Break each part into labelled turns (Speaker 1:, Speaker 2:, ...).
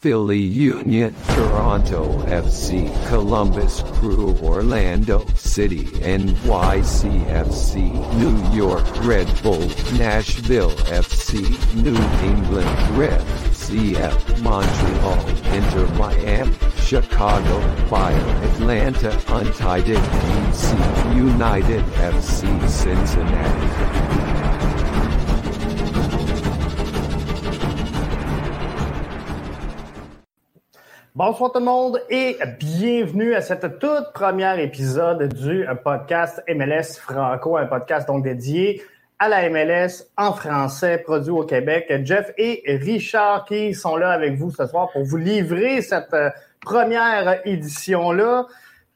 Speaker 1: Philly Union, Toronto FC, Columbus Crew, Orlando City, NYCFC, New York Red Bull, Nashville FC, New England Red, CF, Montreal, Inter Miami, Chicago Fire, Atlanta Untitled, DC United FC, Cincinnati.
Speaker 2: Bonsoir tout le monde et bienvenue à cette toute première épisode du podcast MLS Franco, un podcast donc dédié à la MLS en français, produit au Québec. Jeff et Richard qui sont là avec vous ce soir pour vous livrer cette première édition-là.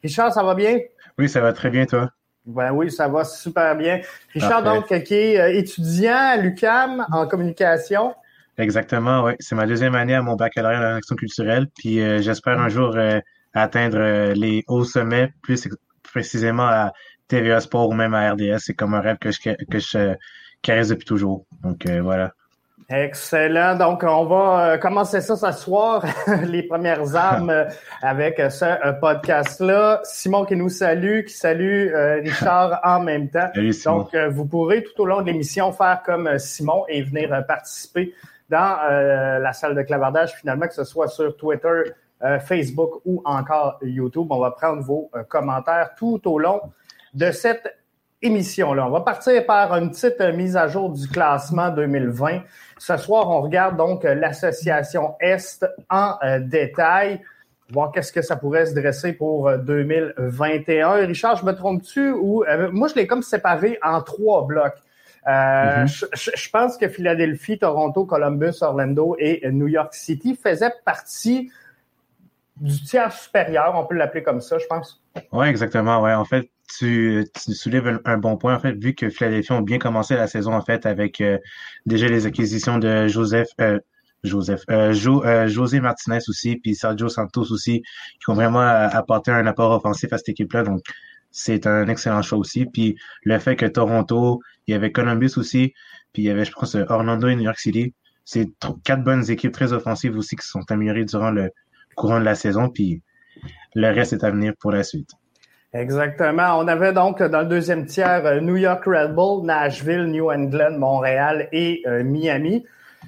Speaker 2: Richard, ça va bien?
Speaker 3: Oui, ça va très bien, toi.
Speaker 2: Ben oui, ça va super bien. Richard, donc, qui est euh, étudiant à l'UCAM en communication.
Speaker 3: Exactement, oui. C'est ma deuxième année à mon baccalauréat en action culturelle. Puis euh, j'espère un jour euh, atteindre euh, les hauts sommets, plus précisément à TVA Sport ou même à RDS. C'est comme un rêve que je, que je caresse depuis toujours. Donc voilà.
Speaker 2: Excellent. Donc, on va commencer ça ce soir, les premières armes avec ce podcast-là. Simon qui nous salue, qui salue Richard en même temps. Donc, vous pourrez tout au long de l'émission faire comme Simon et venir participer dans euh, la salle de clavardage, finalement, que ce soit sur Twitter, euh, Facebook ou encore YouTube. On va prendre vos euh, commentaires tout au long de cette émission-là. On va partir par une petite mise à jour du classement 2020. Ce soir, on regarde donc l'association Est en détail, voir qu'est-ce que ça pourrait se dresser pour 2021. Richard, je me trompe-tu ou moi je l'ai comme séparé en trois blocs. Euh, mm-hmm. je, pense que Philadelphie, Toronto, Columbus, Orlando et New York City faisaient partie du tiers supérieur, on peut l'appeler comme ça, je pense.
Speaker 3: Oui, exactement. Ouais. En fait, tu, tu soulèves un, bon point, en fait, vu que Philadelphie ont bien commencé la saison, en fait, avec euh, déjà les acquisitions de Joseph, euh, Joseph, José Martinez aussi, puis Sergio Santos aussi, qui ont vraiment apporté un apport offensif à cette équipe-là. Donc, c'est un excellent choix aussi. Puis le fait que Toronto, il y avait Columbus aussi, puis il y avait, je pense, Orlando et New York City. C'est quatre bonnes équipes très offensives aussi qui sont améliorées durant le courant de la saison, puis le reste est à venir pour la suite.
Speaker 2: Exactement. On avait donc dans le deuxième tiers euh, New York Red Bull, Nashville, New England, Montréal et euh, Miami.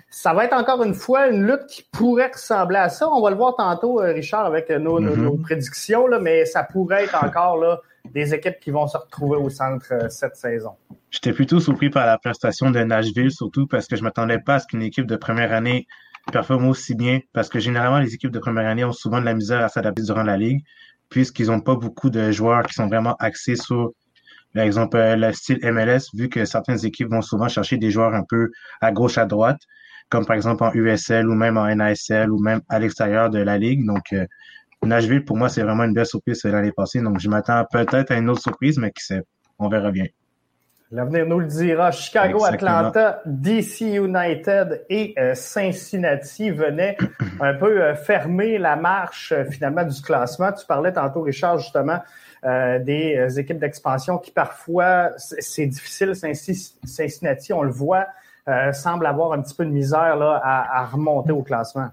Speaker 2: Ça va être encore une fois une lutte qui pourrait ressembler à ça. On va le voir tantôt, euh, Richard, avec nos, nos, mm-hmm. prédictions, là, mais ça pourrait être encore là, des équipes qui vont se retrouver au centre euh, cette saison.
Speaker 3: J'étais plutôt surpris par la prestation de Nashville, surtout parce que je m'attendais pas à ce qu'une équipe de première année performe aussi bien, parce que généralement, les équipes de première année ont souvent de la misère à s'adapter durant la ligue, puisqu'ils n'ont pas beaucoup de joueurs qui sont vraiment axés sur, par exemple, euh, le style MLS, vu que certaines équipes vont souvent chercher des joueurs un peu à gauche, à droite, comme par exemple en USL ou même en NASL ou même à l'extérieur de la ligue. Donc, euh, Nashville, pour moi, c'est vraiment une belle surprise l'année passée. Donc, je m'attends peut-être à une autre surprise, mais qui sait, on verra bien.
Speaker 2: L'avenir nous le dira. Chicago, Atlanta, DC United et euh, Cincinnati venaient un peu euh, fermer la marche euh, finalement du classement. Tu parlais tantôt, Richard, justement, des équipes d'expansion qui parfois, c'est difficile. Cincinnati, on le voit, semble avoir un petit peu de misère là, à remonter au classement.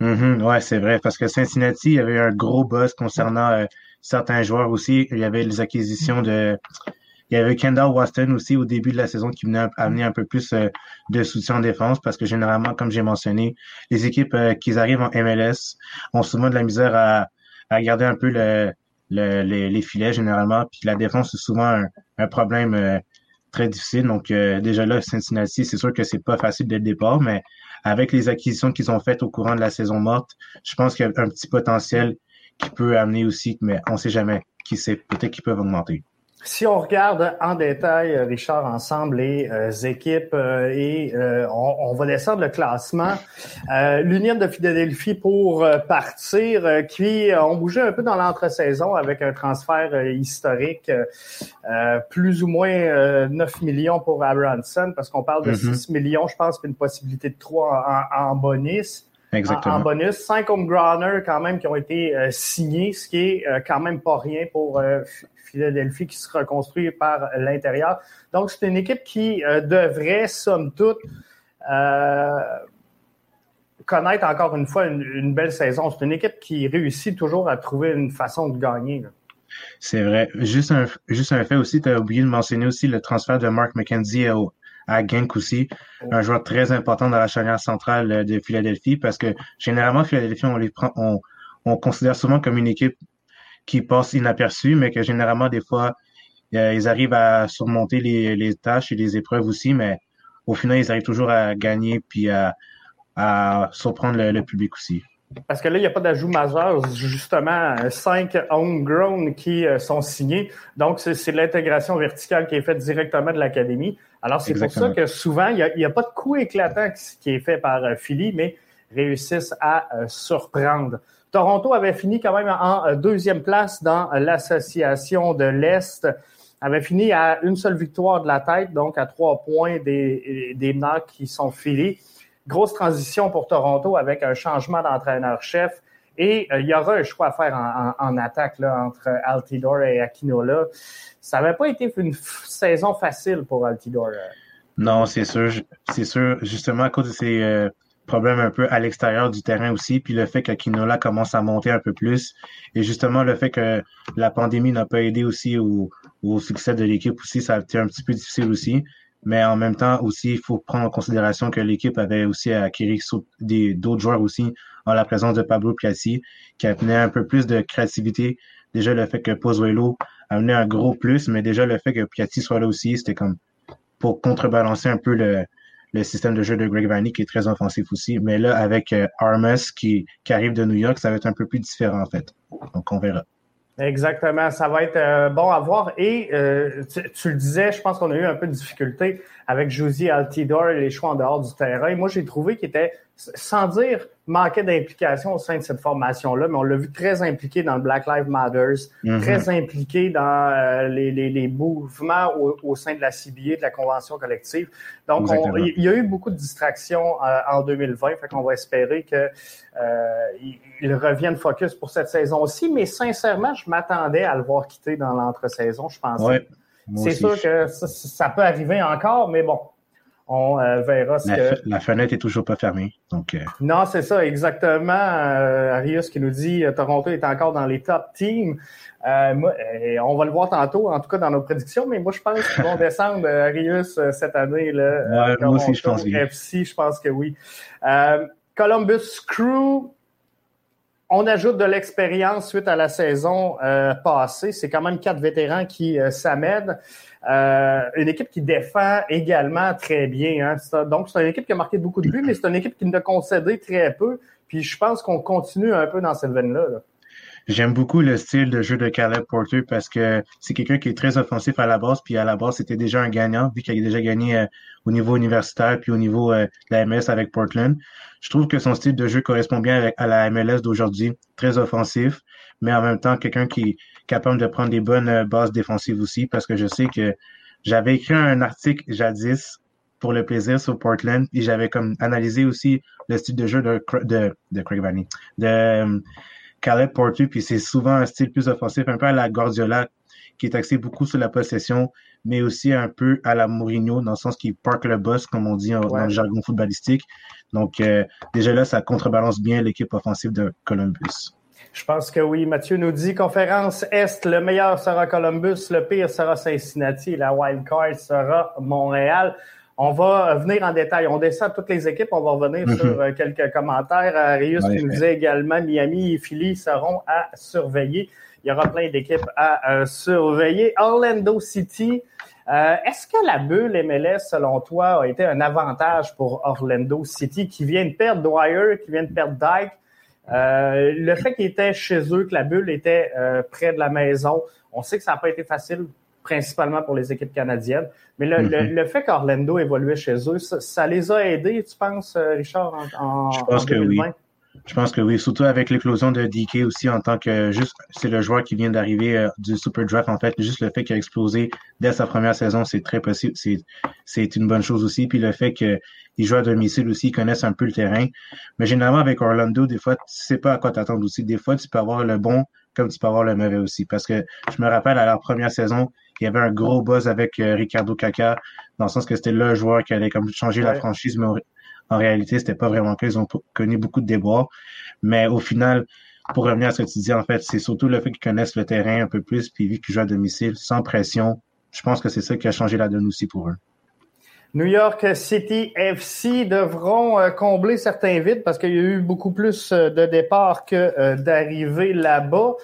Speaker 3: Mm Ouais, c'est vrai, parce que Cincinnati, il y avait un gros buzz concernant certains joueurs aussi. Il y avait les acquisitions de... Il y avait Kendall Waston aussi au début de la saison qui venait amener un peu plus euh, de soutien en défense parce que généralement, comme j'ai mentionné, les équipes euh, qui arrivent en MLS ont souvent de la misère à, à garder un peu le, les, filets généralement. Puis la défense, c'est souvent un, un problème très difficile. Donc déjà là, Cincinnati, c'est sûr que c'est pas facile dès le départ, mais avec les acquisitions qu'ils ont faites au courant de la saison morte, je pense qu'il y a un petit potentiel qui peut amener aussi, mais on ne sait jamais. Qui sait, peut-être qu'ils peuvent augmenter.
Speaker 2: Si on regarde en détail, euh, Richard, ensemble les euh, équipes euh, et on, va descendre le classement. L'Union de Philadelphie pour partir, qui ont bougé un peu dans l'entre-saison avec un transfert historique, plus ou moins 9 millions pour Aronson, parce qu'on parle de 6 mm-hmm. millions, je pense, puis une possibilité de 3 en, en bonus.
Speaker 3: Exactement.
Speaker 2: En, bonus. Cinq homegrowners quand même qui ont été signés, ce qui est quand même pas rien pour Philadelphie qui se reconstruit par l'intérieur. Donc, c'est une équipe qui euh, devrait, somme toute, euh, connaître encore une fois une, belle saison. C'est une équipe qui réussit toujours à trouver une façon de gagner.
Speaker 3: C'est vrai. Juste un, juste un fait aussi, tu as oublié de mentionner aussi le transfert de Mark McKenzie à oh. un joueur très important dans la charnière centrale de Philadelphie parce que généralement, Philadelphie, on les on considère souvent comme une équipe qui passe inaperçue, mais que généralement, des fois, euh, ils arrivent à surmonter les, les, tâches et les épreuves aussi, mais au final, ils arrivent toujours à gagner puis à, à surprendre le, public aussi.
Speaker 2: Parce que là, il n'y a pas d'ajout majeur, justement, cinq homegrown qui euh, sont signés. Donc, c'est l'intégration verticale qui est faite directement de l'académie. Alors, c'est pour ça que souvent, il n'y a, a, pas de coup éclatant qui est fait par euh, Philly, mais réussissent à surprendre. Toronto avait fini quand même en euh, deuxième place dans l'association de l'Est, avait fini à une seule victoire de la tête, donc à trois points des, des qui sont filés. Grosse transition pour Toronto avec un changement d'entraîneur-chef. Et euh, il y aura un choix à faire en, attaque là, entre Altidore et Aquinola. Ça n'avait pas été une saison facile pour Altidore.
Speaker 3: Non, c'est sûr. C'est sûr. Justement, à cause de ces, euh, problème un peu à l'extérieur du terrain aussi, puis le fait qu'Akinola commence à monter un peu plus, et justement le fait que la pandémie n'a pas aidé aussi au, au succès de l'équipe aussi, ça a été un petit peu difficile aussi. Mais en même temps aussi, il faut prendre en considération que l'équipe avait aussi acquis d'autres joueurs aussi en la présence de Pablo Piazzi, qui a amené un peu plus de créativité. Déjà le fait que Pozuelo a amené un gros plus, mais déjà le fait que Piazzi soit là aussi, c'était comme pour contrebalancer un peu le, le système de jeu de Greg Vanny qui est très offensif aussi. Mais là, avec euh, Armas qui, qui arrive de New York, ça va être un peu plus différent en fait. Donc on verra.
Speaker 2: Exactement, ça va être euh, bon à voir. Et euh, tu, le disais, je pense qu'on a eu un peu de difficulté avec Josie Altidore et les choix en dehors du terrain. Moi, j'ai trouvé qu'il était, sans dire manquait d'implication au sein de cette formation-là, mais on l'a vu très impliqué dans le Black Lives Matters, mm-hmm. très impliqué dans euh, les, les, les, mouvements au, au, sein de la CBA, de la Convention collective. Donc, il y a eu beaucoup de distractions euh, en 2020, fait qu'on va espérer que euh, revienne focus pour cette saison aussi, mais sincèrement, je m'attendais à le voir quitter dans l'entre-saison, je pensais. Ouais, C'est sûr que ça, ça peut arriver encore, mais bon, on euh, verra ce
Speaker 3: la,
Speaker 2: que...
Speaker 3: La fenêtre est toujours pas fermée. Donc, euh.
Speaker 2: Non, c'est ça, exactement. Euh, Arius qui nous dit Toronto est encore dans les top teams. Moi, on va le voir tantôt, en tout cas dans nos prédictions, mais moi, je pense qu'ils vont descendre, Arius, cette année. Là,
Speaker 3: moi aussi, je pense
Speaker 2: FC, je pense que oui. Columbus Crew, on ajoute de l'expérience suite à la saison passée. C'est quand même quatre vétérans qui s'amènent. Euh, une équipe qui défend également très bien. Hein. Donc, c'est une équipe qui a marqué beaucoup de buts, mais c'est une équipe qui a concédé très peu. Puis je pense qu'on continue un peu dans cette veine-là.
Speaker 3: J'aime beaucoup le style de jeu de Caleb Porter parce que c'est quelqu'un qui est très offensif à la base, puis à la base, c'était déjà un gagnant, vu qu'il a déjà gagné euh, au niveau universitaire, puis au niveau euh, de la MLS avec Portland. Je trouve que son style de jeu correspond bien à la MLS d'aujourd'hui, très offensif, mais en même temps, quelqu'un qui est capable de prendre des bonnes euh, bases défensives aussi, parce que je sais que j'avais écrit un article jadis pour le plaisir sur Portland, et j'avais comme analysé aussi le style de jeu de, de, Craig Vanny, de Caleb Porter, puis c'est souvent un style plus offensif, un peu à la Guardiola, qui est axé beaucoup sur la possession, mais aussi un peu à la Mourinho, dans le sens qu'il parque le boss, comme on dit dans le jargon footballistique. Donc, euh, déjà là, ça contrebalance bien l'équipe offensive de Columbus.
Speaker 2: Je pense que oui. Mathieu nous dit conférence Est, le meilleur sera Columbus, le pire sera Cincinnati, la wild card sera Montréal. On va venir en détail. On descend toutes les équipes. On va revenir mhm. sur euh, quelques commentaires. Arius qui nous disait également Miami et Philly seront à surveiller. Il y aura plein d'équipes à euh, surveiller. Orlando City. Euh, est-ce que la bulle MLS, selon toi, a été un avantage pour Orlando City qui vient de perdre Dwyer, qui vient de perdre Dyke, euh, le fait qu'il était chez eux, que la bulle était euh, près de la maison, on sait que ça n'a pas été facile, principalement pour les équipes canadiennes. Mais le, mm-hmm. fait qu'Orlando évoluait chez eux, ça, les a aidés, tu penses, euh, Richard, en,
Speaker 3: Je pense Que oui. Je pense que oui, surtout avec l'éclosion de DK aussi en tant que juste, c'est le joueur qui vient d'arriver du Super Draft en fait. Juste le fait qu'il a explosé dès sa première saison, c'est très possible, c'est c'est une bonne chose aussi. Puis le fait que ils jouent à domicile aussi, ils connaissent un peu le terrain. Mais généralement, avec Orlando, des fois, tu sais pas à quoi t'attendre aussi. Des fois, tu peux avoir le bon comme tu peux avoir le mauvais aussi. Parce que je me rappelle, à leur première saison, il y avait un gros buzz avec euh, Ricardo Caca, dans le sens que c'était le joueur qui allait comme changer la franchise. Mais En réalité, c'était pas vraiment clair. Ils ont connu beaucoup de déboires. Mais au final, pour revenir à ce que tu dis, en fait, c'est surtout le fait qu'ils connaissent le terrain un peu plus, puis vu qu'ils jouent à domicile, sans pression. Je pense que c'est ça qui a changé la donne aussi pour eux.
Speaker 2: New York City FC devront euh, combler certains vides parce qu'il y a eu beaucoup plus euh, de départs que d'arrivées là-bas.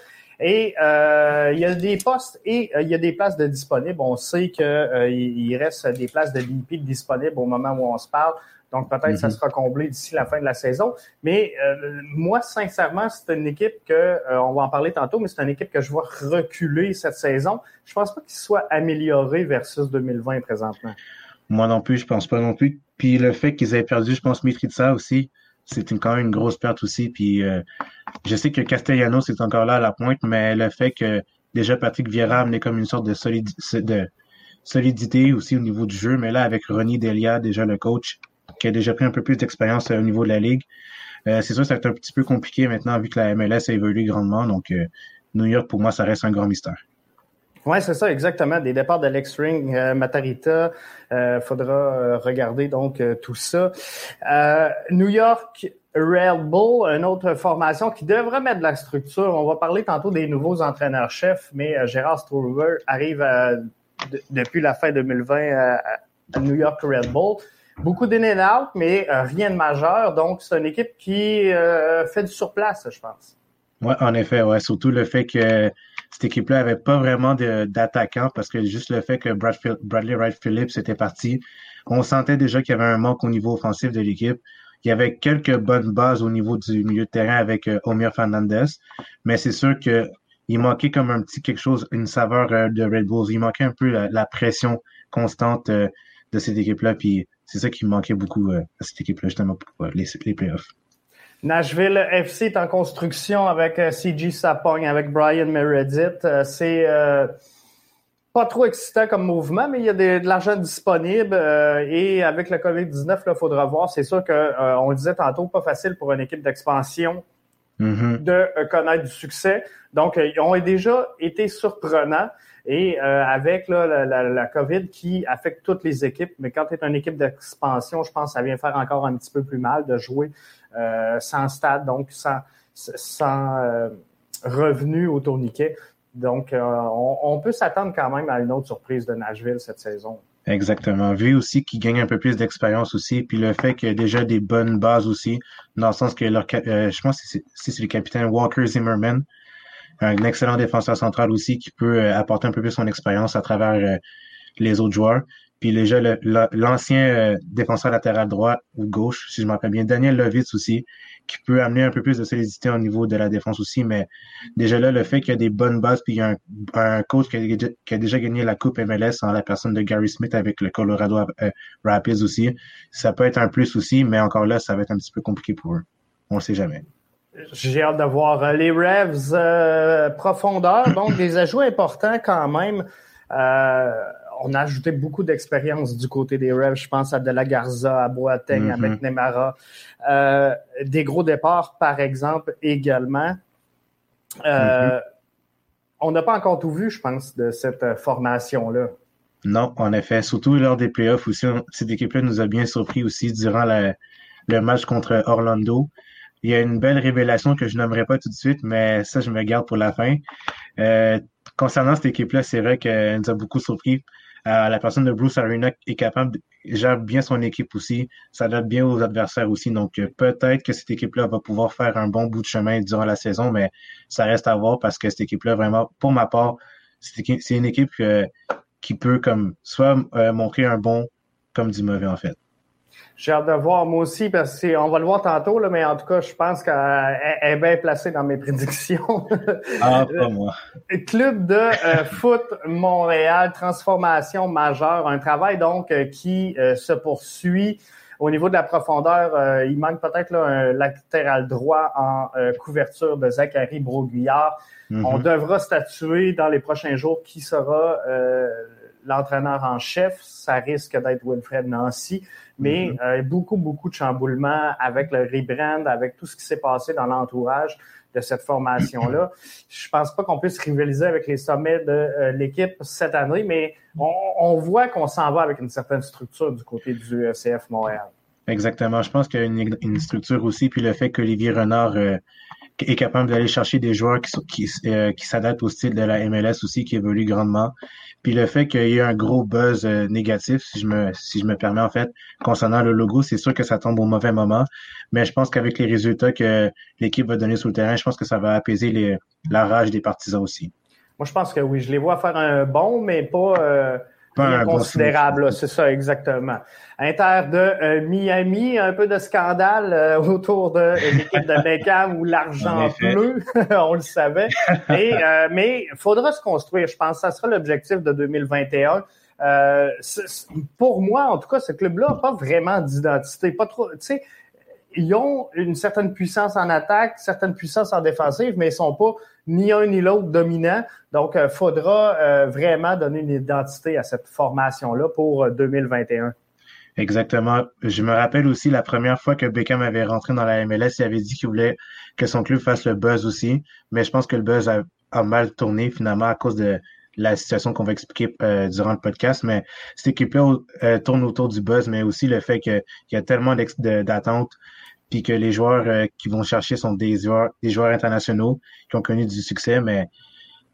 Speaker 2: Et il y a des postes et il y a des places de disponibles. On sait qu'il reste des places de VIP disponibles au moment où on se parle. Donc peut-être que ça mm-hmm. sera comblé d'ici la fin de la saison. Mais moi, sincèrement, c'est une équipe que, on va en parler tantôt, mais c'est une équipe que je vois reculer cette saison. Je pense pas qu'il soit amélioré versus 2020 présentement.
Speaker 3: Moi non plus, je pense pas non plus. Puis le fait qu'ils aient perdu, je pense, ça aussi, c'est quand même une grosse perte aussi. Puis euh, je sais que Castellanos est encore là à la pointe, mais le fait que déjà Patrick Vieira amenait comme une sorte de, de solidité aussi au niveau du jeu, mais là avec Ronnie Delia, déjà le coach, qui a déjà pris un peu plus d'expérience euh, au niveau de la ligue, euh, c'est sûr que c'est un petit peu compliqué maintenant vu que la MLS a évolué grandement. Donc New York, pour moi, ça reste un grand mystère.
Speaker 2: Oui, c'est ça, exactement. Des départs d'Alex Ring, euh, Matarita, euh, faudra euh, regarder donc euh, tout ça. New York Red Bull, une autre formation qui devrait mettre de la structure. On va parler tantôt des nouveaux entraîneurs-chefs, mais Gérard Struber arrive depuis la fin 2020 à, New York Red Bull. Beaucoup d'in out, mais rien de majeur. Donc, c'est une équipe qui fait du surplace, je pense.
Speaker 3: Oui, en effet, ouais. Surtout le fait que cette équipe-là avait pas vraiment d'attaquants parce que juste le fait que Bradley Wright Phillips était parti, on sentait déjà qu'il y avait un manque au niveau offensif de l'équipe. Il y avait quelques bonnes bases au niveau du milieu de terrain avec euh, Omir Fernandez, mais c'est sûr que il manquait comme un petit quelque chose, une saveur euh, de Red Bulls. Il manquait un peu la, pression constante euh, de cette équipe-là, puis c'est ça qui manquait beaucoup à cette équipe-là justement pour les, les playoffs.
Speaker 2: Nashville FC est en construction avec euh, CG Sapong, avec Brian Meredith. Euh, c'est euh, pas trop excitant comme mouvement, mais il y a de, l'argent disponible et avec le COVID-19, il faudra voir. C'est sûr que on le disait tantôt, pas facile pour une équipe d'expansion mm-hmm. de connaître du succès. Donc, ils ont déjà été surprenants. Et avec la, la, COVID qui affecte toutes les équipes, mais quand tu es une équipe d'expansion, je pense que ça vient faire encore un petit peu plus mal de jouer sans stade, donc sans, sans euh, revenu au tourniquet. Donc, euh, on, peut s'attendre quand même à une autre surprise de Nashville cette saison.
Speaker 3: Exactement. Vu aussi qu'il gagne un peu plus d'expérience aussi, puis le fait qu'il y a déjà des bonnes bases aussi, dans le sens que leur, je pense que c'est le capitaine Walker Zimmerman, un excellent défenseur central aussi qui peut apporter un peu plus son expérience à travers les autres joueurs. Puis déjà, l'ancien euh, défenseur latéral droit ou gauche, si je me rappelle bien, Daniel Lovitz aussi, qui peut amener un peu plus de solidité au niveau de la défense aussi. Mais déjà là, le fait qu'il y a des bonnes bases, puis il y a un, coach qui a, déjà gagné la Coupe MLS en la personne de Gary Smith avec le Colorado euh, Rapids aussi, ça peut être un plus aussi, mais encore là, ça va être un petit peu compliqué pour eux. On ne sait jamais.
Speaker 2: J'ai hâte de voir euh, les Revs profondeur, donc des ajouts importants quand même. Euh, on a ajouté beaucoup d'expérience du côté des Revs. Je pense à De La Garza, à Boateng, à mm-hmm. McNamara. Euh, des gros départs, par exemple, également. Euh, mm-hmm. On n'a pas encore tout vu, je pense, de cette euh, formation-là.
Speaker 3: Non, en effet. Surtout lors des playoffs aussi. Cette équipe-là nous a bien surpris aussi durant le match contre Orlando. Il y a une belle révélation que je n'aimerais pas tout de suite, mais ça, je me garde pour la fin. concernant cette équipe-là, c'est vrai qu'elle nous a beaucoup surpris. Euh, la personne de Bruce Arena est capable, gère bien son équipe aussi, s'adapte bien aux adversaires aussi. Donc, euh, peut-être que cette équipe-là va pouvoir faire un bon bout de chemin durant la saison, mais ça reste à voir parce que cette équipe-là, vraiment, pour ma part, c'est une équipe euh, qui peut comme soit montrer un bon comme du mauvais en fait.
Speaker 2: J'ai hâte de voir moi aussi parce qu'on va le voir tantôt, là, mais en tout cas, je pense qu'elle est bien placée dans mes prédictions.
Speaker 3: ah, pas moi.
Speaker 2: Club de euh, foot Montréal, transformation majeure, un travail donc euh, qui euh, se poursuit. Au niveau de la profondeur, il manque peut-être un latéral droit en couverture de Zachary Broguillard. Mm-hmm. On devra statuer dans les prochains jours qui sera l'entraîneur en chef. Ça risque d'être Wilfred Nancy mais mm-hmm. euh, beaucoup, beaucoup de chamboulements avec le rebrand, avec tout ce qui s'est passé dans l'entourage de cette formation-là. Je pense pas qu'on puisse rivaliser avec les sommets de euh, l'équipe cette année, mais on, voit qu'on s'en va avec une certaine structure du côté du CF Montréal.
Speaker 3: Exactement. Je pense qu'il y a une, structure aussi, puis le fait qu'Olivier Renard euh, est capable d'aller chercher des joueurs qui, euh, qui s'adaptent au style de la MLS aussi, qui évolue grandement. Puis le fait qu'il y ait un gros buzz euh, négatif, si je me si je me permets en fait, concernant le logo, c'est sûr que ça tombe au mauvais moment. Mais je pense qu'avec les résultats que l'équipe va donner sur le terrain, je pense que ça va apaiser les, la rage des partisans aussi.
Speaker 2: Moi, je pense que oui, je les vois faire un bon, mais pas, euh, considérable. c'est ça, exactement. Inter de euh, Miami, un peu de scandale euh, autour de l'équipe de Beckham où l'argent pleut, on le savait. Et, euh, mais il faudra se construire. Je pense que ça sera l'objectif de 2021. pour moi, en tout cas, ce club-là n'a pas vraiment d'identité. Pas trop. Tu sais, ils ont une certaine puissance en attaque, certaine puissance en défensive, mais ils sont pas ni un ni l'autre dominants. Donc, il faudra vraiment donner une identité à cette formation-là pour 2021.
Speaker 3: Exactement. Je me rappelle aussi la première fois que Beckham avait rentré dans la MLS, il avait dit qu'il voulait que son club fasse le buzz aussi. Mais je pense que le buzz a, mal tourné finalement à cause de la situation qu'on va expliquer euh, durant le podcast. Mais cette équipe-là euh, tourne autour du buzz, mais aussi le fait qu'il y a tellement d'attentes puis que les joueurs euh, qui vont chercher sont des joueurs, des joueurs internationaux qui ont connu du succès, mais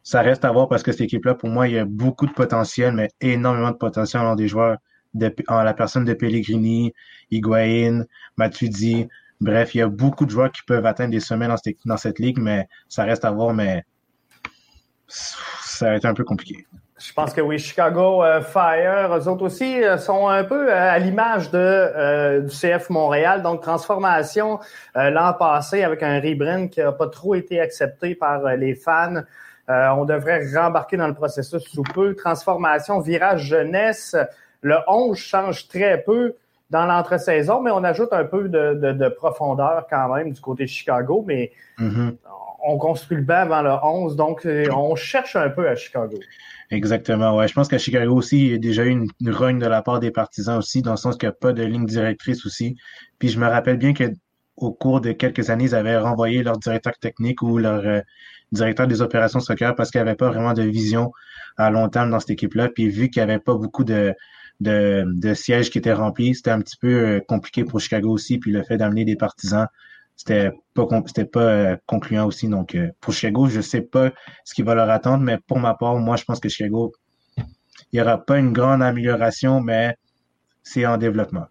Speaker 3: ça reste à voir parce que cette équipe-là, pour moi, il y a beaucoup de potentiel, mais énormément de potentiel dans des joueurs en la personne de Pellegrini, Higuain, Matuidi. Bref, il y a beaucoup de joueurs qui peuvent atteindre des sommets dans cette, dans cette ligue, mais ça reste à voir, mais ça va être un peu compliqué.
Speaker 2: Je pense que oui, Chicago euh, Fire, eux autres aussi euh, sont un peu euh, à l'image de du CF Montréal, donc transformation l'an passé avec un rebrand qui n'a pas trop été accepté par les fans. on devrait rembarquer dans le processus sous peu. Transformation, virage jeunesse, le 11 change très peu dans l'entre-saison, mais on ajoute un peu de, profondeur quand même du côté de Chicago, mais mm-hmm. On construit le banc avant le 11, donc euh, on cherche un peu à Chicago.
Speaker 3: Exactement, ouais. Je pense qu'à Chicago aussi, il y a déjà eu une, une de la part des partisans aussi, dans le sens qu'il n'y a pas de ligne directrice aussi. Puis je me rappelle bien que au cours de quelques années, ils avaient renvoyé leur directeur technique ou leur euh, directeur des opérations soccer parce qu'il n'y avait pas vraiment de vision à long terme dans cette équipe-là. Puis vu qu'il n'y avait pas beaucoup de, de, de sièges qui étaient remplis. C'était un petit peu euh, compliqué pour Chicago aussi. Puis le fait d'amener des partisans, c'était pas c'était pas euh, concluant aussi. Donc euh, pour Chicago, je sais pas ce qui va leur attendre, mais pour ma part, moi je pense que Chicago, il y aura pas une grande amélioration, mais c'est en développement.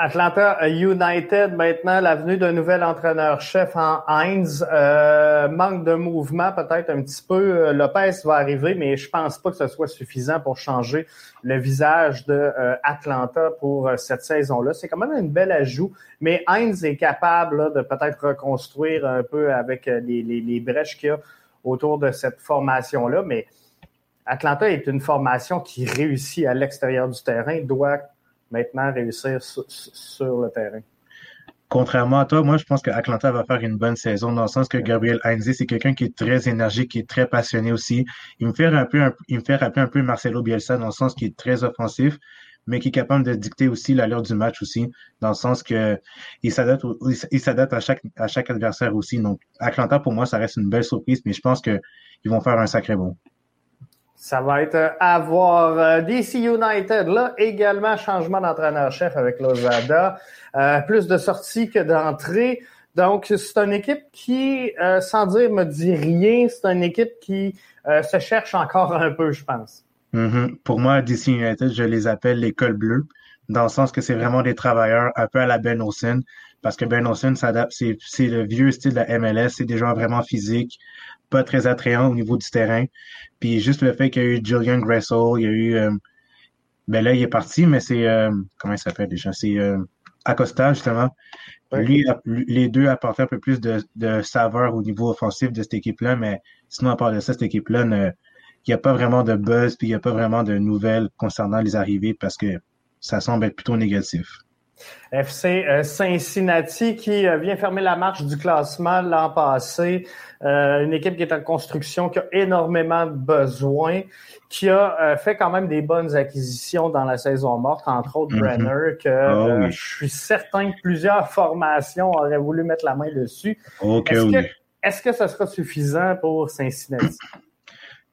Speaker 2: Atlanta United, maintenant, l'avenue d'un nouvel entraîneur-chef en Heinz. Euh, manque de mouvement, peut-être un petit peu. Euh, Lopez va arriver, mais je pense pas que ce soit suffisant pour changer le visage de euh, Atlanta pour cette saison-là. C'est quand même une belle ajout, mais Heinz est capable de peut-être reconstruire un peu avec les, les, les brèches qu'il y a autour de cette formation-là. Mais Atlanta est une formation qui réussit à l'extérieur du terrain, doit maintenant réussir sur, le terrain.
Speaker 3: Contrairement à toi, moi, je pense que Atlanta va faire une bonne saison dans le sens que Gabriel Heinze, c'est quelqu'un qui est très énergique, qui est très passionné aussi. Il me fait un peu, il me rappeler un peu Marcelo Bielsa dans le sens qu'il est très offensif, mais qui est capable de dicter aussi l'allure du match aussi, dans le sens que il s'adapte, il à chaque, à chaque adversaire aussi. Donc, Atlanta, pour moi, ça reste une belle surprise, mais je pense qu'ils vont faire un sacré bon.
Speaker 2: Ça va être à voir. Euh, DC United, là, également changement d'entraîneur-chef avec Lozada. Euh, plus de sorties que d'entrées. Donc, c'est une équipe qui, euh, sans dire me dit rien, c'est une équipe qui se cherche encore un peu, je pense.
Speaker 3: Mm-hmm. Pour moi, DC United, je les appelle l'école bleue, dans le sens que c'est vraiment des travailleurs un peu à la Ben Olsen, parce que Ben Olsen s'adapte, c'est le vieux style de la MLS, c'est des joueurs vraiment physiques, pas très attrayants au niveau du terrain. Puis juste le fait qu'il y a eu Julian Gressel, il y a eu. Euh, ben là, il est parti, mais c'est. Euh, comment il s'appelle déjà? C'est euh, Acosta, justement. Lui, les deux apportaient un peu plus de, de, saveur au niveau offensif de cette équipe-là, mais sinon, à part de ça, cette équipe-là, il n'y a pas vraiment de buzz, puis il n'y a pas vraiment de nouvelles concernant les arrivées parce que ça semble être plutôt négatif.
Speaker 2: FC euh, Cincinnati qui euh, vient fermer la marche du classement l'an passé. Euh, une équipe qui est en construction, qui a énormément de besoins, qui a fait quand même des bonnes acquisitions dans la saison morte, entre autres mm-hmm. Brenner, que ah je suis certain que plusieurs formations auraient voulu mettre la main dessus. est-ce, que, ça sera suffisant pour Cincinnati?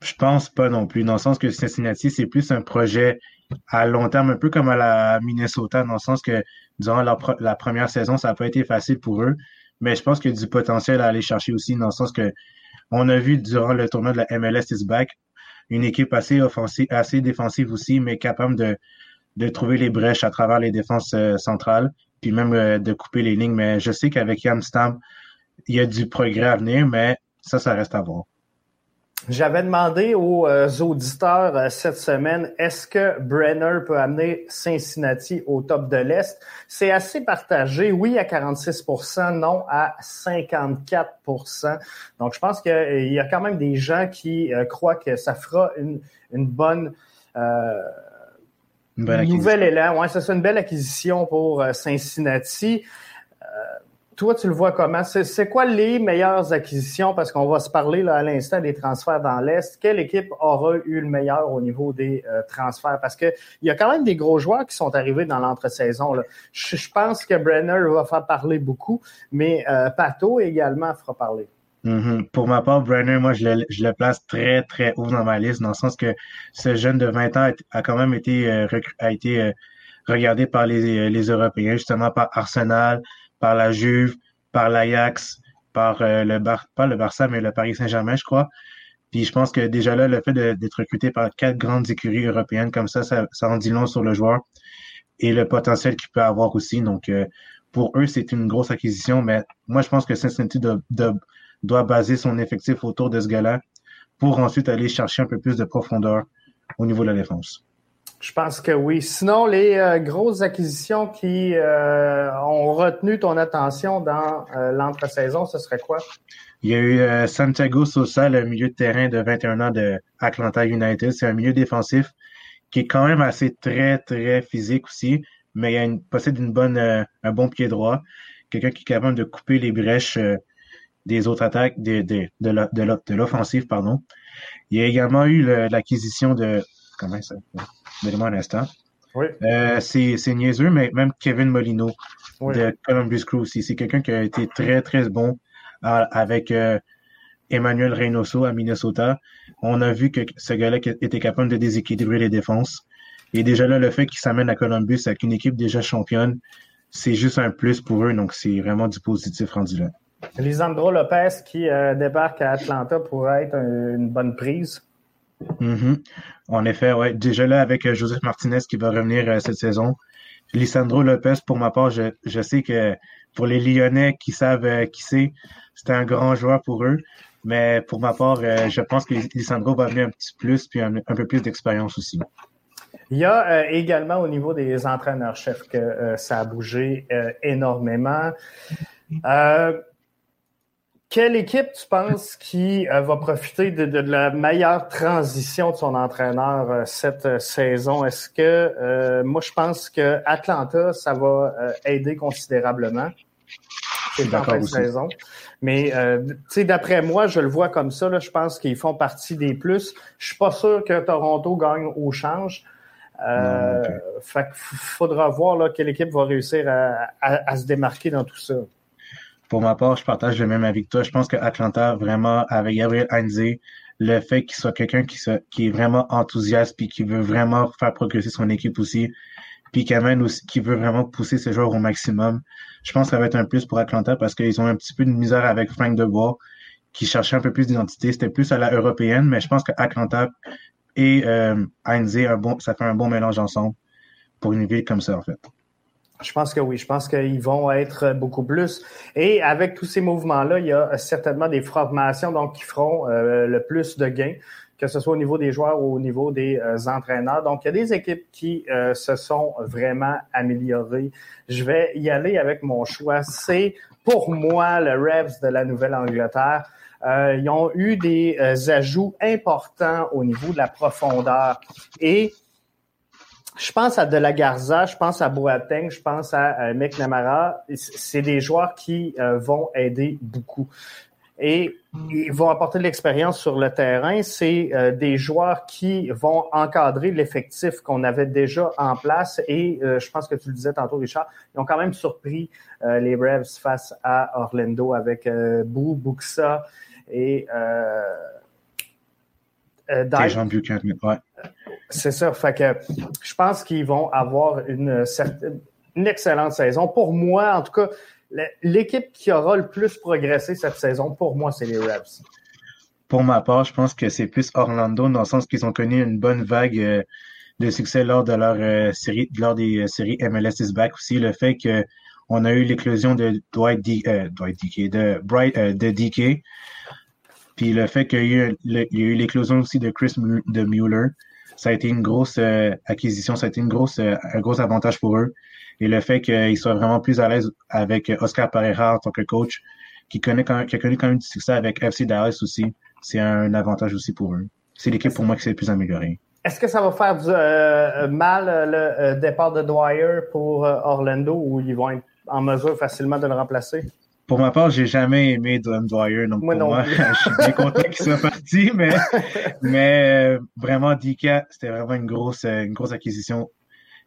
Speaker 3: Je pense pas non plus, dans le sens que Cincinnati, c'est plus un projet à long terme, un peu comme à la Minnesota, dans le sens que durant la, première saison, ça n'a pas été facile pour eux. Mais je pense qu'il y a du potentiel à aller chercher aussi, dans le sens que on a vu durant le tournoi de la MLS is back, une équipe assez offensive, assez défensive aussi, mais capable de, de trouver les brèches à travers les défenses euh, centrales, puis même euh, de couper les lignes. Mais je sais qu'avec Yam Stam, il y a du progrès à venir, mais ça, ça reste à voir.
Speaker 2: J'avais demandé aux euh, auditeurs euh, cette semaine, est-ce que Brenner peut amener Cincinnati au top de l'Est? C'est assez partagé, oui à 46% non à 54% Donc, je pense qu'il y a quand même des gens qui euh, croient que ça fera une, une bonne... Euh, nouvelle élan. Ouais, ça c'est une belle acquisition pour Cincinnati. Toi, tu le vois comment? C'est quoi les meilleures acquisitions? Parce qu'on va se parler là, à l'instant des transferts dans l'Est. Quelle équipe aura eu le meilleur au niveau des euh, transferts? Parce qu'il y a quand même des gros joueurs qui sont arrivés dans l'entre-saison. Je, je, pense que Brenner va faire parler beaucoup, mais euh, Pato également fera parler.
Speaker 3: Mm-hmm. Pour ma part, Brenner, moi, je le, place très, très haut dans ma liste, dans le sens que ce jeune de 20 ans a, quand même été, euh, a été regardé par les, les Européens, justement par Arsenal, par la Juve, par l'Ajax, par euh, le Bar pas le Barça, mais le Paris Saint-Germain, je crois. Puis je pense que déjà là, le fait d'être recruté par quatre grandes écuries européennes comme ça, ça, en dit long sur le joueur et le potentiel qu'il peut avoir aussi. Donc, euh, pour eux, c'est une grosse acquisition, mais moi, je pense que Cincinnati doit baser son effectif autour de ce gars-là pour ensuite aller chercher un peu plus de profondeur au niveau de la défense.
Speaker 2: Je pense que oui. Sinon, les euh, grosses acquisitions qui euh, ont retenu ton attention dans euh, l'entre-saison, ce serait quoi?
Speaker 3: Il y a eu Santiago Sosa, le milieu de terrain de 21 ans de Atlanta United. C'est un milieu défensif qui est quand même assez très, très physique aussi, mais il une, possède une bonne, un bon pied droit. Quelqu'un qui est capable de couper les brèches des autres attaques, de, de, de l'offensive, pardon. Il y a également eu l'acquisition de comment ça Donnez-moi un instant.
Speaker 2: Oui.
Speaker 3: Euh, c'est, niaiseux, mais même Kevin Molino de Columbus Crew aussi. C'est quelqu'un qui a été très, très bon euh, avec euh, Emmanuel Reynoso à Minnesota. On a vu que ce gars-là était capable de déséquilibrer les défenses. Et déjà là, le fait qu'il s'amène à Columbus avec une équipe déjà championne, c'est juste un plus pour eux. Donc, c'est vraiment du positif rendu là.
Speaker 2: Lisandro Lopez qui débarque à Atlanta pourrait être une bonne prise.
Speaker 3: Mm-hmm. En effet, ouais. Déjà là, avec euh, Joseph Martinez qui va revenir euh, cette saison. Lisandro Lopez, pour ma part, je, sais que pour les Lyonnais qui savent euh, qui c'est, c'est un grand joueur pour eux. Mais pour ma part, je pense que Lisandro va amener un petit plus puis un, peu plus d'expérience aussi.
Speaker 2: Il y a également au niveau des entraîneurs-chefs que ça a bougé énormément. Quelle équipe tu penses qui euh, va profiter de, la meilleure transition de son entraîneur euh, cette euh, saison? Est-ce que moi je pense que Atlanta, ça va aider considérablement. C'est en fin de saison. Mais d'après moi, je le vois comme ça. Là, je pense qu'ils font partie des plus. Je suis pas sûr que Toronto gagne au change. Euh, fait faudra voir là, quelle équipe va réussir à se démarquer dans tout ça.
Speaker 3: Pour ma part, je partage le même avec toi. Je pense que Atlanta, vraiment, avec Gabriel Heinze, le fait qu'il soit quelqu'un qui, qui est vraiment enthousiaste puis qui veut vraiment faire progresser son équipe aussi, puis qui aussi, qui veut vraiment pousser ses joueurs au maximum. Je pense que ça va être un plus pour Atlanta parce qu'ils ont un petit peu de misère avec Frank Debois, qui cherchait un peu plus d'identité. C'était plus à la européenne, mais je pense que Atlanta et euh, Heinze, un bon, ça fait un bon mélange ensemble pour une ville comme ça, en fait.
Speaker 2: Je pense que oui. Je pense qu'ils vont être beaucoup plus. Et avec tous ces mouvements-là, il y a certainement des formations donc qui feront euh, le plus de gains, que ce soit au niveau des joueurs ou au niveau des euh, entraîneurs. Donc, il y a des équipes qui euh, se sont vraiment améliorées. Je vais y aller avec mon choix. C'est pour moi le Revs de la Nouvelle-Angleterre. ils ont eu des ajouts importants au niveau de la profondeur. Et je pense à De La Garza, je pense à Boateng, je pense à, McNamara. C'est des joueurs qui euh, vont aider beaucoup. Et ils vont apporter de l'expérience sur le terrain. C'est euh, des joueurs qui vont encadrer l'effectif qu'on avait déjà en place. Et euh, je pense que tu le disais tantôt, Richard, ils ont quand même surpris les Braves face à Orlando avec Bou, Buxa et
Speaker 3: Jean Buchanan, ouais.
Speaker 2: C'est ça. Fait que je pense qu'ils vont avoir une, certaine, une excellente saison. Pour moi, en tout cas, l'équipe qui aura le plus progressé cette saison, pour moi, c'est les Rebs.
Speaker 3: Pour ma part, je pense que c'est plus Orlando dans le sens qu'ils ont connu une bonne vague euh, de succès lors de leur euh, série, lors des euh, séries MLS is back aussi. Le fait que on a eu l'éclosion de Dwight, D, Dwight DK, de Bright, de DK. Puis le fait qu'il y a eu l'éclosion aussi de Chris de Mueller ça a été une grosse euh, acquisition, ça a été une grosse, euh, un gros avantage pour eux. Et le fait qu'ils soient vraiment plus à l'aise avec Oscar Pereira en tant que coach, qui, connaît quand, qui a connu quand même du succès avec FC Dallas aussi, c'est un avantage aussi pour eux. C'est l'équipe pour moi qui s'est le plus améliorée.
Speaker 2: Est-ce que ça va faire euh, mal le départ de Dwyer pour Orlando ou ils vont être en mesure facilement de le remplacer?
Speaker 3: Pour ma part, j'ai jamais aimé Dwayne Dwyer, donc pour moi, je suis bien content qu'il soit parti, mais, mais euh, vraiment, Dika, c'était vraiment une grosse, euh, une grosse acquisition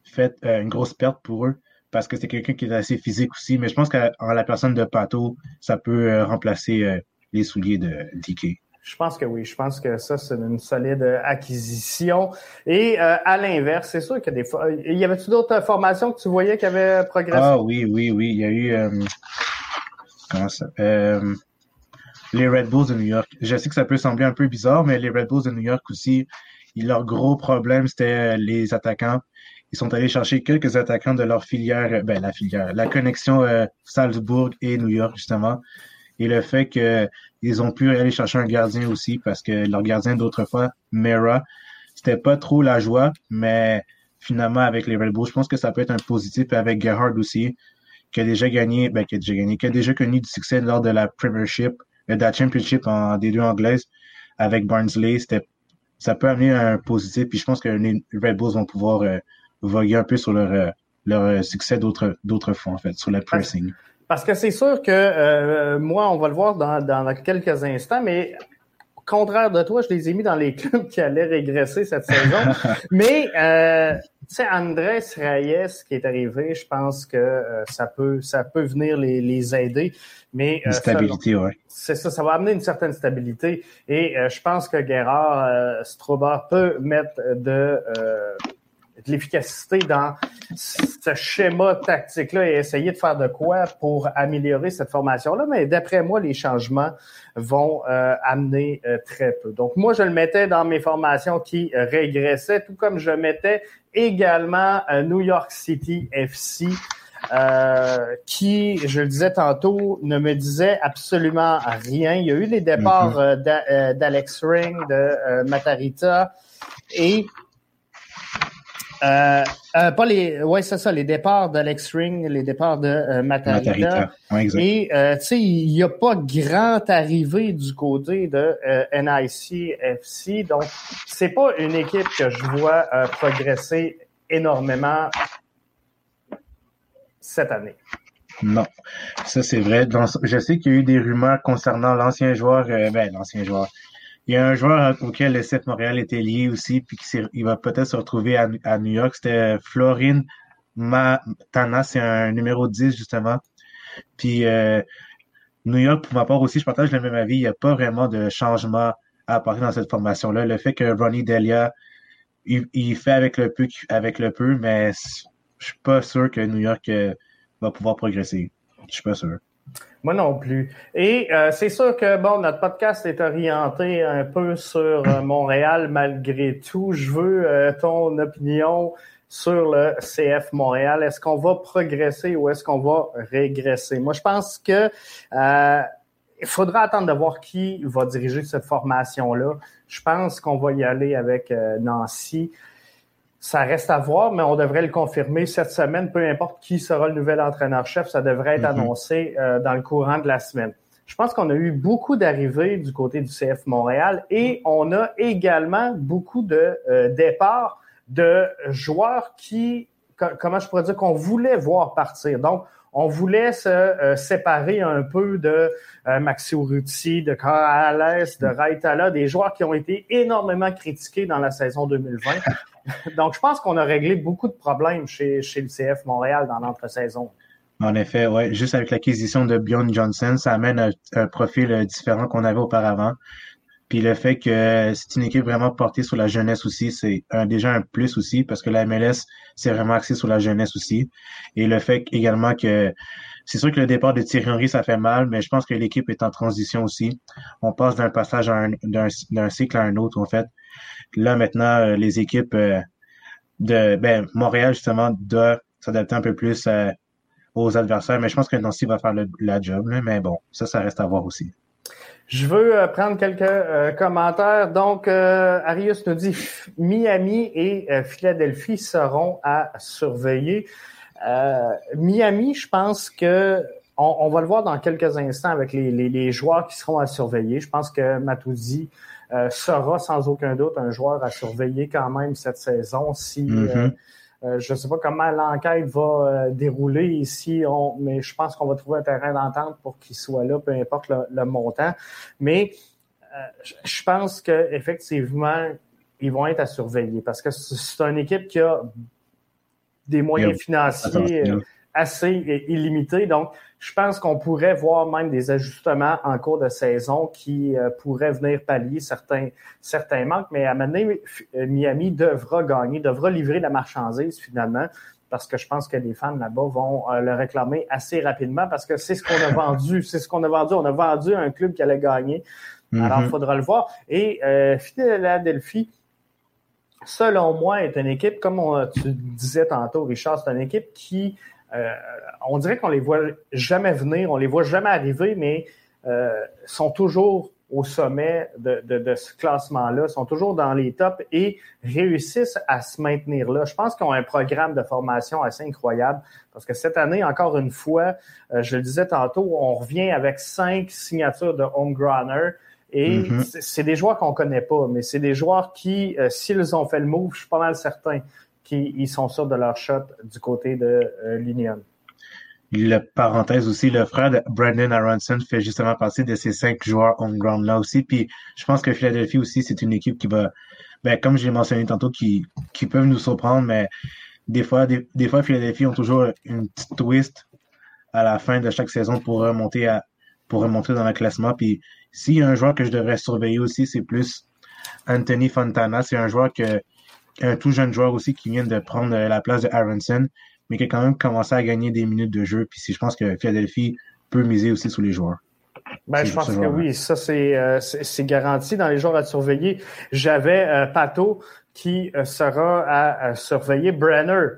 Speaker 3: faite, euh, une grosse perte pour eux, parce que c'est quelqu'un qui est assez physique aussi, mais je pense qu'en la personne de Pato, ça peut remplacer les souliers de Dika.
Speaker 2: Je pense que oui. Je pense que ça, c'est une solide acquisition. Et à l'inverse, c'est sûr a des fois. Il y avait-tu d'autres formations que tu voyais qui avaient progressé?
Speaker 3: Ah oui, oui, oui. Il y a eu comment ça euh, les Red Bulls de New York. Je sais que ça peut sembler un peu bizarre, mais les Red Bulls de New York aussi, leur gros problème, c'était euh, les attaquants. Ils sont allés chercher quelques attaquants de leur filière, euh, ben la filière, la connexion Salzbourg et New York, justement. Et le fait qu'ils ont pu aller chercher un gardien aussi, parce que leur gardien d'autrefois, Mera, c'était pas trop la joie, mais finalement, avec les Red Bulls, je pense que ça peut être un positif avec Gerhard aussi qui a déjà gagné, ben, qui a déjà gagné, qui a déjà connu du succès lors de la Premiership, euh, de la Championship en des deux anglaises avec Barnsley. Ça peut amener un positif. Puis je pense que les Red Bulls vont pouvoir euh, voguer un peu sur leur, euh, leur succès d'autres, fois, en fait, sur le pressing.
Speaker 2: Parce que c'est sûr que moi, on va le voir dans, dans quelques instants, mais contraire de toi, je les ai mis dans les clubs qui allaient régresser cette saison. Mais euh, tu sais, Andrés Reyes qui est arrivé, je pense que euh, ça peut ça peut venir les, les aider. Mais
Speaker 3: euh, stabilité, oui.
Speaker 2: C'est ça, ça va amener une certaine stabilité. Et je pense que Gerard Strober peut mettre de de l'efficacité dans ce schéma tactique-là et essayer de faire de quoi pour améliorer cette formation-là. Mais d'après moi, les changements vont euh, amener euh, très peu. Donc, moi, je le mettais dans mes formations qui régressaient, tout comme je mettais également euh, New York City FC. qui, je le disais tantôt, ne me disait absolument rien. Il y a eu les départs mm-hmm. d'Alex Ring, de Matarita, et euh, euh, pas les, ouais, c'est ça, les départs d'Alex Ring, les départs de euh, Matarita. Et euh, tu sais, il n'y a pas grand arrivée du côté de NIC FC, donc c'est pas une équipe que je vois progresser énormément cette année.
Speaker 3: Non, ça c'est vrai. je sais qu'il y a eu des rumeurs concernant l'ancien joueur, ben l'ancien joueur, il y a un joueur auquel le CF Montréal était lié aussi, puis il va peut-être se retrouver à, New York. C'était Florine Matana, c'est un numéro 10 justement. Puis euh, New York, pour ma part aussi, je partage le même avis. Il n'y a pas vraiment de changement à apporter dans cette formation-là. Le fait que Ronnie Delia, il, fait avec le peu, avec le peu, mais je suis pas sûr que New York euh, va pouvoir progresser. Je suis pas sûr.
Speaker 2: Moi non plus. Et euh, c'est sûr que bon, notre podcast est orienté un peu sur euh, Montréal malgré tout. Je veux euh, ton opinion sur le CF Montréal. Est-ce qu'on va progresser ou est-ce qu'on va régresser? Moi, je pense que il faudra attendre de voir qui va diriger cette formation-là. Je pense qu'on va y aller avec Nancy. Ça reste à voir, mais on devrait le confirmer cette semaine, peu importe qui sera le nouvel entraîneur-chef, ça devrait être mhm. annoncé euh, dans le courant de la semaine. Je pense qu'on a eu beaucoup d'arrivées du côté du CF Montréal et on a également beaucoup de euh, départs de joueurs qui, comment je pourrais dire, qu'on voulait voir partir. Donc, on voulait se euh, séparer un peu de Maxi Urruti, de Carales, de Raitala, des joueurs qui ont été énormément critiqués dans la saison 2020. Donc, je pense qu'on a réglé beaucoup de problèmes chez, chez le CF Montréal dans l'entre-saison.
Speaker 3: En effet, ouais. Juste avec l'acquisition de Bjorn Johnson, ça amène un, profil euh, différent qu'on avait auparavant. Puis le fait que c'est une équipe vraiment portée sur la jeunesse aussi, c'est déjà un plus aussi parce que la MLS, c'est vraiment axé sur la jeunesse aussi. Et le fait également que c'est sûr que le départ de Thierry Henry, ça fait mal, mais je pense que l'équipe est en transition aussi. On passe d'un passage d'un cycle à un autre, en fait. Là, maintenant, euh, les équipes euh, de ben, Montréal, justement, doivent s'adapter un peu plus euh, aux adversaires, mais je pense que Nancy va faire le, la job, mais bon, ça, ça reste à voir aussi.
Speaker 2: Je veux prendre quelques commentaires. Donc, Arius nous dit Miami et Philadelphie seront à surveiller. Miami, je pense que on, va le voir dans quelques instants avec les, joueurs qui seront à surveiller. Je pense que Matouzzi sera sans aucun doute un joueur à surveiller quand même cette saison si mm-hmm. Euh, je ne sais pas comment l'enquête va euh, dérouler ici, mais je pense qu'on va trouver un terrain d'entente pour qu'il soit là, peu importe le, montant. Mais euh, je pense qu'effectivement, ils vont être à surveiller parce que c'est une équipe qui a des moyens financiers assez illimités. Donc, je pense qu'on pourrait voir même des ajustements en cours de saison qui euh, pourraient venir pallier certains, certains manques. Mais à un moment donné, euh, Miami devra gagner, devra livrer la marchandise finalement parce que je pense que les fans là-bas vont euh, le réclamer assez rapidement parce que c'est ce qu'on a vendu. C'est ce qu'on a vendu. On a vendu un club qui allait gagner. Alors, il faudra le voir. Et euh, Philadelphie, selon moi, est une équipe, comme on, tu disais tantôt, Richard, c'est une équipe qui euh, on dirait qu'on les voit jamais venir, on les voit jamais arriver, mais euh, sont toujours au sommet de, ce classement-là, sont toujours dans les tops et réussissent à se maintenir là. Je pense qu'ils ont un programme de formation assez incroyable parce que cette année, encore une fois, euh, je le disais tantôt, on revient avec cinq signatures de homegrowner. Et mm-hmm. c'est des joueurs qu'on connaît pas, mais c'est des joueurs qui, s'ils ont fait le move, je suis pas mal certain ils sont sûrs de leur shot du côté de euh, l'Union.
Speaker 3: Le parenthèse aussi, le frère de Brandon Aronson fait justement partie de ces cinq joueurs on ground là aussi. Puis je pense que Philadelphie aussi, c'est une équipe qui va, ben, comme j'ai mentionné tantôt, qui, qui peuvent nous surprendre, mais des fois, des, des, fois, Philadelphie ont toujours une petite twist à la fin de chaque saison pour remonter à, pour remonter dans le classement. Puis s'il y a un joueur que je devrais surveiller aussi, c'est plus Anthony Fontana. C'est un joueur que un tout jeune joueur aussi qui vient de prendre euh, la place de Aronson, mais qui a quand même commencé à gagner des minutes de jeu. Puis je pense que Philadelphie peut miser aussi sur les joueurs.
Speaker 2: Ben, je pense que oui, ça euh, c'est garanti dans les joueurs à surveiller. J'avais euh, Pato qui sera à, surveiller Brenner.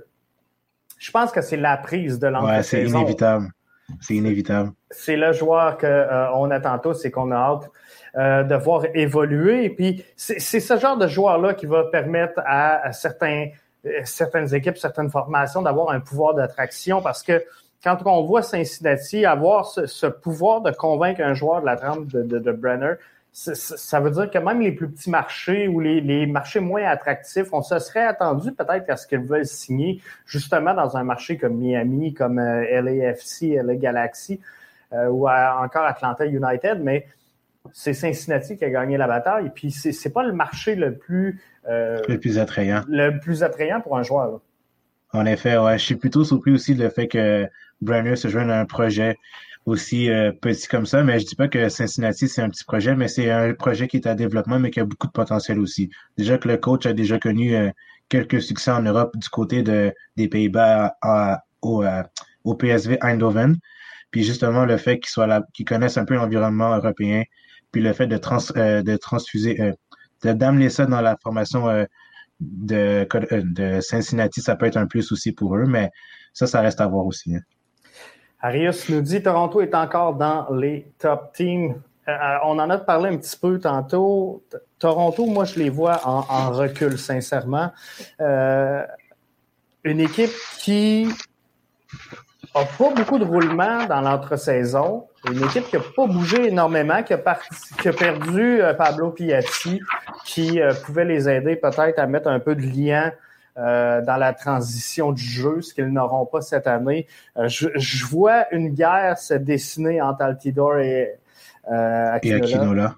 Speaker 2: Je pense que c'est la prise de l'entrée. Ouais,
Speaker 3: c'est inévitable. C'est inévitable.
Speaker 2: C'est le joueur qu'on attend tous et qu'on a hâte euh, de voir évoluer. Et puis, c'est ce genre de joueur-là qui va permettre à, certains, euh, certaines équipes, certaines formations d'avoir un pouvoir d'attraction parce que quand on voit Cincinnati avoir ce, pouvoir de convaincre un joueur de la trempe de, Brenner, ça veut dire que même les plus petits marchés ou les, les marchés moins attractifs, on se serait attendu peut-être à ce qu'ils veulent signer justement dans un marché comme Miami, comme euh, LAFC, LA Galaxy ou encore Atlanta United, mais c'est Cincinnati qui a gagné la bataille. Et puis, c'est, c'est pas le marché le plus...
Speaker 3: Euh, le plus attrayant.
Speaker 2: Le plus attrayant pour un joueur.
Speaker 3: En effet, ouais. Je suis plutôt surpris aussi le fait que Brenner se joigne à un projet aussi euh, petit comme ça, mais je dis pas que Cincinnati, c'est un petit projet, mais c'est un projet qui est à développement, mais qui a beaucoup de potentiel aussi. Déjà que le coach a déjà connu euh, quelques succès en Europe du côté de, des Pays-Bas au, au PSV Eindhoven. Puis justement, le fait qu'ils soient là, qu'ils connaissent un peu l'environnement européen, puis le fait de, trans, euh, de transfuser, euh, d'amener ça dans la formation euh, de, de Cincinnati, ça peut être un plus aussi pour eux, mais ça, ça reste à voir aussi. Hein.
Speaker 2: Arius nous dit Toronto est encore dans les top teams. on en a parlé un petit peu tantôt. Toronto, moi, je les vois en, recul, sincèrement. une équipe qui a pas beaucoup de roulement dans l'entre-saison. Une équipe qui a pas bougé énormément, qui a, perdu euh, Pablo Piatti, qui euh, pouvait les aider peut-être à mettre un peu de lien euh, dans la transition du jeu, ce qu'ils n'auront pas cette année. Je, je, vois une guerre se dessiner entre Altidore et,
Speaker 3: Akinola.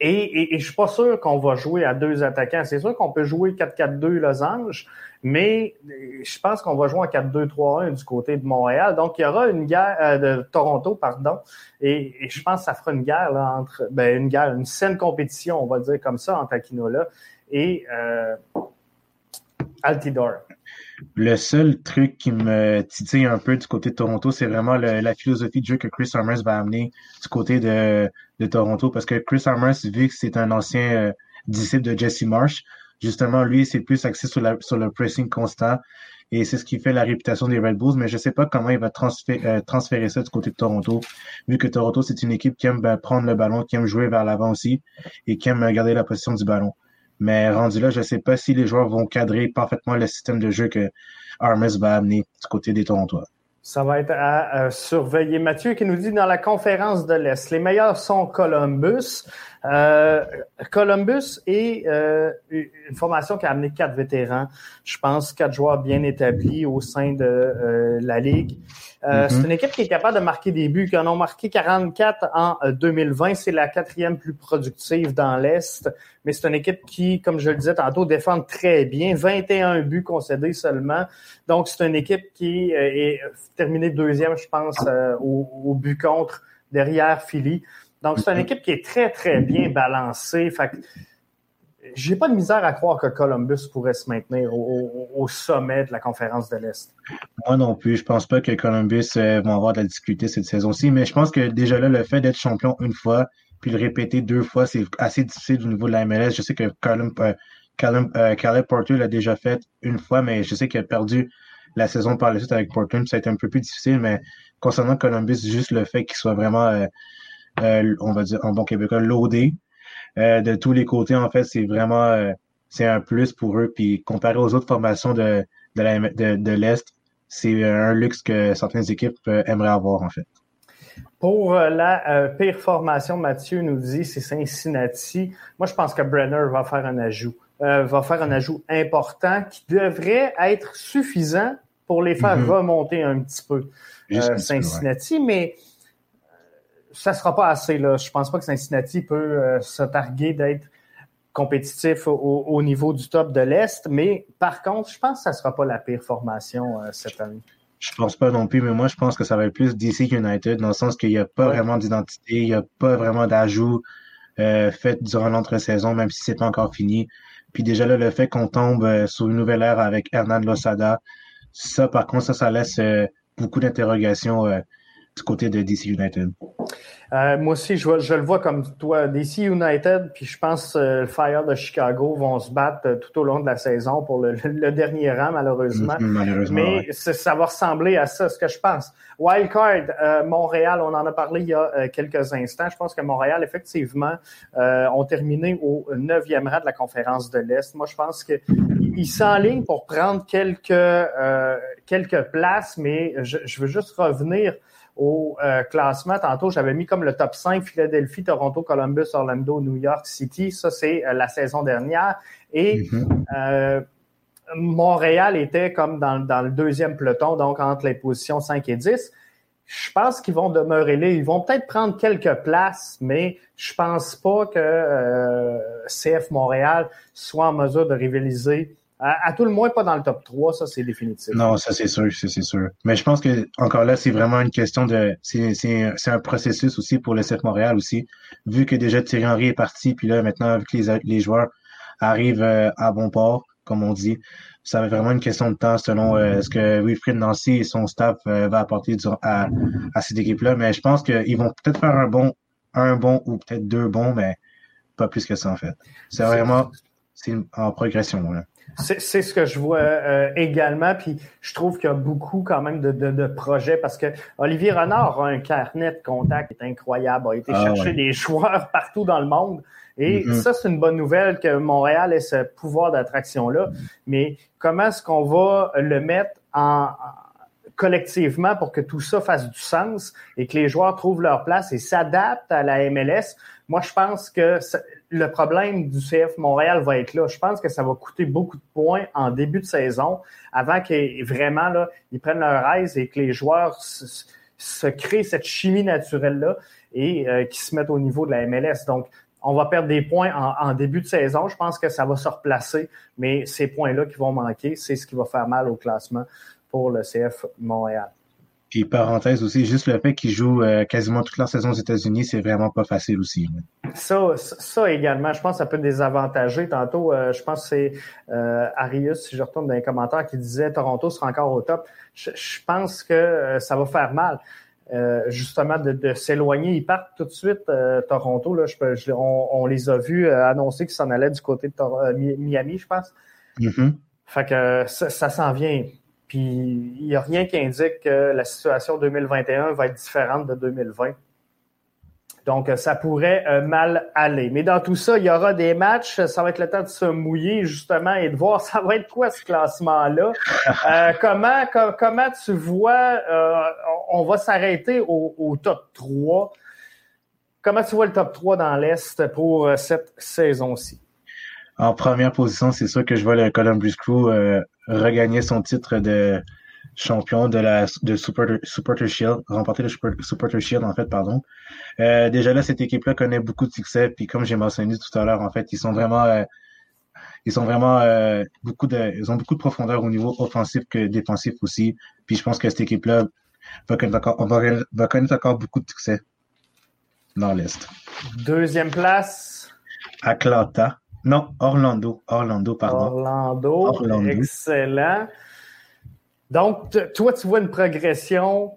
Speaker 2: Et, et, je suis pas sûr qu'on va jouer à deux attaquants. C'est sûr qu'on peut jouer 4-4-2 Losange, mais je pense qu'on va jouer en 4-2-3-1 du côté de Montréal. Donc, il y aura une guerre euh, de Toronto, pardon. Et, je pense que ça fera une guerre là, entre ben, une guerre, une saine compétition, on va dire comme ça, entre Aquinola et euh, Altidore.
Speaker 3: Le seul truc qui me titille un peu du côté de Toronto, c'est vraiment la philosophie de jeu que Chris Summers va amener du côté de, Toronto. Parce que Chris Summers, vu que c'est un ancien euh, disciple de Jesse Marsh, justement, lui, c'est plus axé sur, le pressing constant. Et c'est ce qui fait la réputation des Red Bulls. Mais je ne sais pas comment il va transférer, euh, transférer ça du côté de Toronto, vu que Toronto, c'est une équipe qui aime ben, prendre le ballon, qui aime jouer vers l'avant aussi, et qui aime garder la position du ballon. Mais rendu là, je ne sais pas si les joueurs vont cadrer parfaitement le système de jeu que Armis va amener du côté des Torontois.
Speaker 2: Ça va être à, surveiller. Mathieu qui nous dit dans la conférence de l'Est, les meilleurs sont Columbus. Euh, Columbus est euh, une formation qui a amené quatre vétérans. Je pense quatre joueurs bien établis au sein de euh, la Ligue. Euh, c'est mhm. une équipe qui est capable de marquer des buts, qui en ont marqué 44 en 2020. Euh, c'est la quatrième plus productive dans l'Est, mais c'est une équipe qui, comme je le disais tantôt, défend très bien. 21 buts concédés seulement. Donc, c'est une équipe qui est terminée deuxième, je pense, au, au, but contre derrière Philly. Donc, c'est une mhm. équipe qui est très, très bien balancée. Fait j'ai pas de misère à croire que Columbus pourrait se maintenir au, sommet de la conférence de l'Est.
Speaker 3: Moi non plus. Je pense pas que Columbus euh, va avoir de la difficulté cette saison-ci, mais je pense que déjà là, le fait d'être champion une fois, puis le répéter deux fois, c'est assez difficile au niveau de la MLS. Je sais que Callum, euh, euh, Caleb Porter l'a déjà fait une fois, mais je sais qu'il a perdu la saison par la suite avec Portland. Ça a été un peu plus difficile, mais concernant Columbus, juste le fait qu'il soit vraiment, on va dire en bon québécois, loadé, euh, de tous les côtés, en fait, c'est vraiment euh, c'est un plus pour eux. Puis comparé aux autres formations de, de, de, l'Est, c'est un luxe que certaines équipes euh, aimeraient avoir, en fait.
Speaker 2: Pour la pire formation, Mathieu nous dit c'est Cincinnati. Moi, je pense que Brenner va faire un ajout. va faire un ajout important qui devrait être suffisant pour les faire mm-hmm. remonter un petit peu. Cincinnati, mais ça sera pas assez. Là. Je pense pas que Cincinnati peut euh, se targuer d'être compétitif au, niveau du top de l'Est, mais par contre, je pense que ça sera pas la pire formation euh, cette année.
Speaker 3: Je pense pas non plus, mais moi, je pense que ça va être plus DC United, dans le sens qu'il n'y a pas vraiment d'identité, il n'y a pas vraiment d'ajout euh, fait durant l'entre-saison, même si c'est pas encore fini. Puis déjà là, le fait qu'on tombe sur une nouvelle ère avec Hernan Losada, ça, par contre, ça, ça laisse beaucoup d'interrogations du côté de DC United?
Speaker 2: Euh, moi aussi, je, je, le vois comme toi. DC United, puis je pense euh, le Fire de Chicago vont se battre euh, tout au long de la saison pour le, dernier rang, malheureusement.
Speaker 3: Mm-hmm, malheureusement
Speaker 2: Mais ça va ressembler à ça, ce que je pense. Wildcard, Montréal, on en a parlé il y a quelques instants. Je pense que Montréal, effectivement, ont terminé au neuvième rang de la conférence de l'Est. Moi, je pense qu'ils s'enlignent pour prendre quelques, quelques places, mais je, je veux juste revenir au euh, classement. Tantôt, j'avais mis comme le top 5 Philadelphie, Toronto, Columbus, Orlando, New York City. Ça, c'est euh, la saison dernière. Et mm-hmm. euh, Montréal était comme dans, dans, le deuxième peloton, donc entre les positions 5 et 10. Je pense qu'ils vont demeurer là. Ils vont peut-être prendre quelques places, mais je pense pas que CF Montréal soit en mesure de rivaliser à, tout le moins pas dans le top 3, ça c'est définitif.
Speaker 3: Non, ça c'est sûr, c'est sûr. Mais je pense que encore là, c'est vraiment une question de. C'est un processus aussi pour le CF Montréal aussi. Vu que déjà Thierry Henry est parti, puis là maintenant, que les, les joueurs arrivent euh, à bon port, comme on dit, ça va vraiment une question de temps selon euh, ce que Wilfried Nancy et son staff euh, va apporter à, à cette équipe-là. Mais je pense qu'ils vont peut-être faire un bon, un bon ou peut-être deux bons, mais pas plus que ça en fait. C'est vraiment c'est en progression. Là.
Speaker 2: C'est ce que je vois euh, également. Puis je trouve qu'il y a beaucoup quand même de, de, de, projets parce que Olivier Renard a un carnet de contact qui est incroyable, a été ah chercher des joueurs partout dans le monde. Et mm-hmm. ça, c'est une bonne nouvelle que Montréal ait ce pouvoir d'attraction-là. Mais comment est-ce qu'on va le mettre en, collectivement pour que tout ça fasse du sens et que les joueurs trouvent leur place et s'adaptent à la MLS? Moi, je pense que le problème du CF Montréal va être là. Je pense que ça va coûter beaucoup de points en début de saison avant qu'ils vraiment là, ils prennent leur aise et que les joueurs se, créent cette chimie naturelle-là et euh, qui se mettent au niveau de la MLS. Donc, on va perdre des points en, début de saison. Je pense que ça va se replacer, mais ces points-là qui vont manquer, c'est ce qui va faire mal au classement pour le CF Montréal.
Speaker 3: Puis parenthèse aussi, juste le fait qu'ils jouent euh, quasiment toute la saison aux États-Unis, c'est vraiment pas facile aussi.
Speaker 2: Ça, ça également, je pense que ça peut désavantager. Tantôt, euh, je pense que c'est euh, Arius, si je retourne dans les commentaires, qui disait Toronto sera encore au top. Je, pense que ça va faire mal. justement de, s'éloigner. Ils partent tout de suite, Toronto. Là, je, on, les a vus annoncer qu'ils s'en allaient du côté de Miami, je pense.
Speaker 3: Mm-hmm.
Speaker 2: Fait que ça, ça s'en vient. Puis il n'y a rien qui indique que la situation 2021 va être différente de 2020. Donc, ça pourrait euh, mal aller. Mais dans tout ça, il y aura des matchs. Ça va être le temps de se mouiller, justement, et de voir ça va être quoi ce classement-là. Euh, comment, comment tu vois, euh, on va s'arrêter au, au, top 3. Comment tu vois le top 3 dans l'Est pour cette saison-ci?
Speaker 3: En première position, c'est sûr que je vois le Columbus Crew regagner son titre de champion de la de Super, Supporter Shield, remporter le Super, Supporter Shield en fait, pardon. Euh, déjà là, cette équipe-là connaît beaucoup de succès, puis comme j'ai mentionné tout à l'heure, en fait, ils sont vraiment euh, ils sont vraiment euh, beaucoup de ils ont beaucoup de profondeur au niveau offensif que défensif aussi. Puis je pense que cette équipe-là va connaître encore va, va connaître encore beaucoup de succès dans l'Est.
Speaker 2: Deuxième place.
Speaker 3: Atlanta. Non, Orlando. Orlando, pardon.
Speaker 2: Orlando. Excellent. Donc, toi, tu vois une progression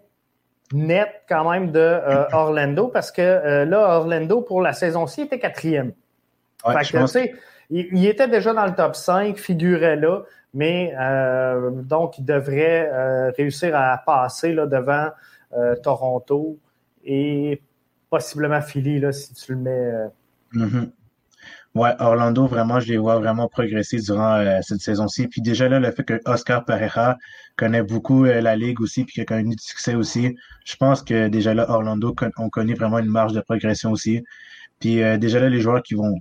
Speaker 2: nette quand même de euh, Orlando parce que euh, là, Orlando, pour la saison-ci, était quatrième. fait que, il, était déjà dans le top 5, figurait là, mais euh, donc il devrait réussir à passer là, devant Toronto et possiblement Philly là, si tu le mets.
Speaker 3: Mm-hmm. Ouais, Orlando, vraiment, je les vois vraiment progresser durant euh, cette saison-ci. Puis déjà là, le fait que Oscar Pereira connaît beaucoup euh, la ligue aussi, puis qu'il a connu du succès aussi, je pense que déjà là, Orlando ont connu vraiment une marge de progression aussi. Puis euh, déjà là, les joueurs qui vont,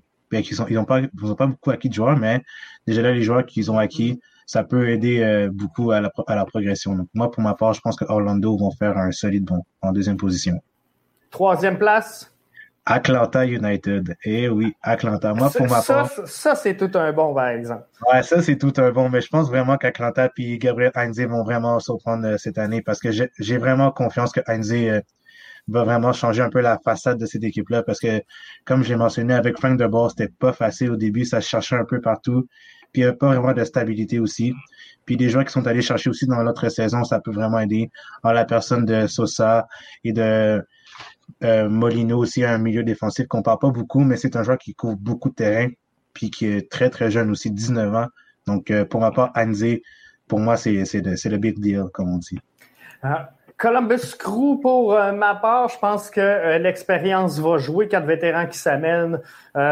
Speaker 3: sont, ils n'ont pas, beaucoup acquis de joueurs, mais déjà là, les joueurs qu'ils ont acquis, ça peut aider beaucoup à la, à la progression. Donc moi, pour ma part, je pense que Orlando vont faire un solide bon en deuxième position.
Speaker 2: Troisième place.
Speaker 3: Atlanta United. Eh oui, Atlanta. Moi, pour ma part.
Speaker 2: Ça, c'est tout un bon, par exemple.
Speaker 3: Ouais, ça, c'est tout un bon. Mais je pense vraiment qu'Atlanta et Gabriel Heinze vont vraiment surprendre euh, cette année parce que j'ai vraiment confiance que Heinze euh, va vraiment changer un peu la façade de cette équipe-là parce que, comme j'ai mentionné, avec Frank de Boer, c'était pas facile au début. Ça se cherchait un peu partout. Puis il n'y avait pas vraiment de stabilité aussi. Puis des joueurs qui sont allés chercher aussi dans l'autre saison, ça peut vraiment aider. En la personne de Sosa et de euh, Molino aussi a un milieu défensif qu'on parle pas beaucoup, mais c'est un joueur qui couvre beaucoup de terrain, puis qui est très très jeune aussi, 19 ans. Donc euh, pour ma part, Anze, pour moi, c'est le big deal, comme on dit.
Speaker 2: Ah, Columbus Crew, pour euh, ma part, je pense que l'expérience va jouer. Quatre vétérans qui s'amènent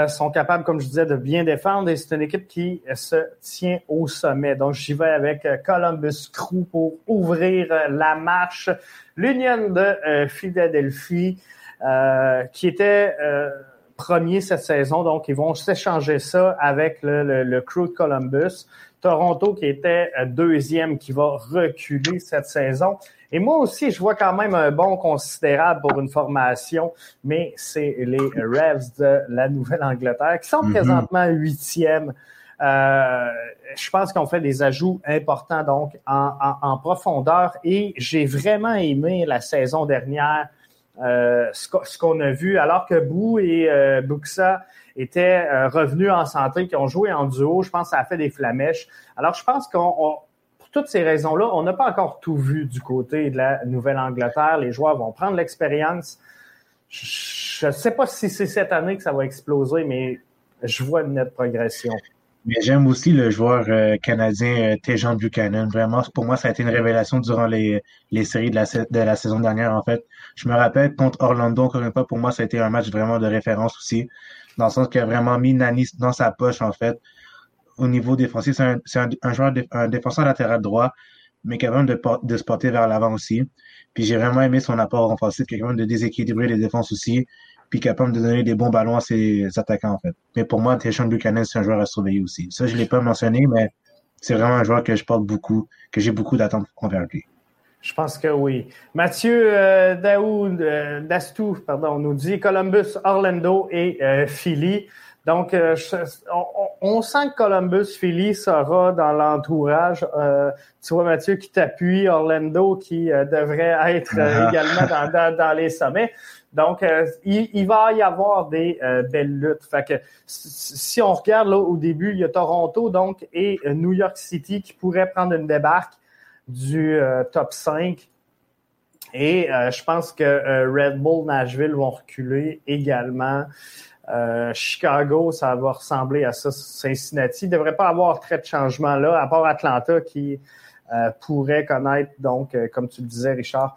Speaker 2: sont capables, comme je disais, de bien défendre et c'est une équipe qui se tient au sommet. Donc, j'y vais avec Columbus Crew pour ouvrir la marche. L'Union de Philadelphie, euh, qui était euh, premier cette saison. Donc, ils vont s'échanger ça avec le, le, crew de Columbus. Toronto qui était euh, deuxième, qui va reculer cette saison. Et moi aussi, je vois quand même un bon considérable pour une formation, mais c'est les Revs de la Nouvelle-Angleterre qui sont mm-hmm. présentement huitième. Euh, je pense qu'on fait des ajouts importants donc en, en, en profondeur et j'ai vraiment aimé la saison dernière euh, ce qu'on a vu, alors que Bou et euh, Buxa étaient euh, revenus en santé, qui ont joué en duo, je pense que ça a fait des flamèches. Alors, je pense qu'on, toutes ces raisons-là, on n'a pas encore tout vu du côté de la Nouvelle-Angleterre. Les joueurs vont prendre l'expérience. Je ne sais pas si c'est cette année que ça va exploser, mais je vois une nette progression.
Speaker 3: Mais j'aime aussi le joueur euh, canadien euh, Tejan Buchanan. Vraiment, pour moi, ça a été une révélation durant les, séries de la, de la saison dernière, en fait. Je me rappelle, contre Orlando, encore une fois, pour moi, ça a été un match vraiment de référence aussi, dans le sens qu'il a vraiment mis Nanis dans sa poche, en fait. Au niveau défensif, c'est un, joueur, un défenseur latéral droit, mais capable de, de se porter vers l'avant aussi. Puis j'ai vraiment aimé son apport offensif, capable de déséquilibrer les défenses aussi puis capable de donner des bons ballons à ses attaquants, en fait. Mais pour moi, Teshon Buchanan, c'est un joueur à surveiller aussi. Ça, je ne l'ai pas mentionné, mais c'est vraiment un joueur que je porte beaucoup, que j'ai beaucoup d'attentes envers lui.
Speaker 2: Je pense que oui. Mathieu euh, Daoud, euh, Dastou, pardon, nous dit Columbus, Orlando et euh, Philly. Donc, euh, on, on, sent que Columbus, Philly sera dans l'entourage. tu vois Mathieu qui t'appuie, Orlando qui devrait être ah. également dans, dans, dans, les sommets. Donc, il, il, va y avoir des belles luttes. Fait que si on regarde là au début, il y a Toronto donc et New York City qui pourraient prendre une débarque du euh, top 5. Et euh, je pense que euh, Red Bull, Nashville vont reculer également. Chicago, ça va ressembler à ça. Cincinnati ne devrait pas avoir très de changements là, à part Atlanta qui pourrait connaître, donc, comme tu le disais, Richard,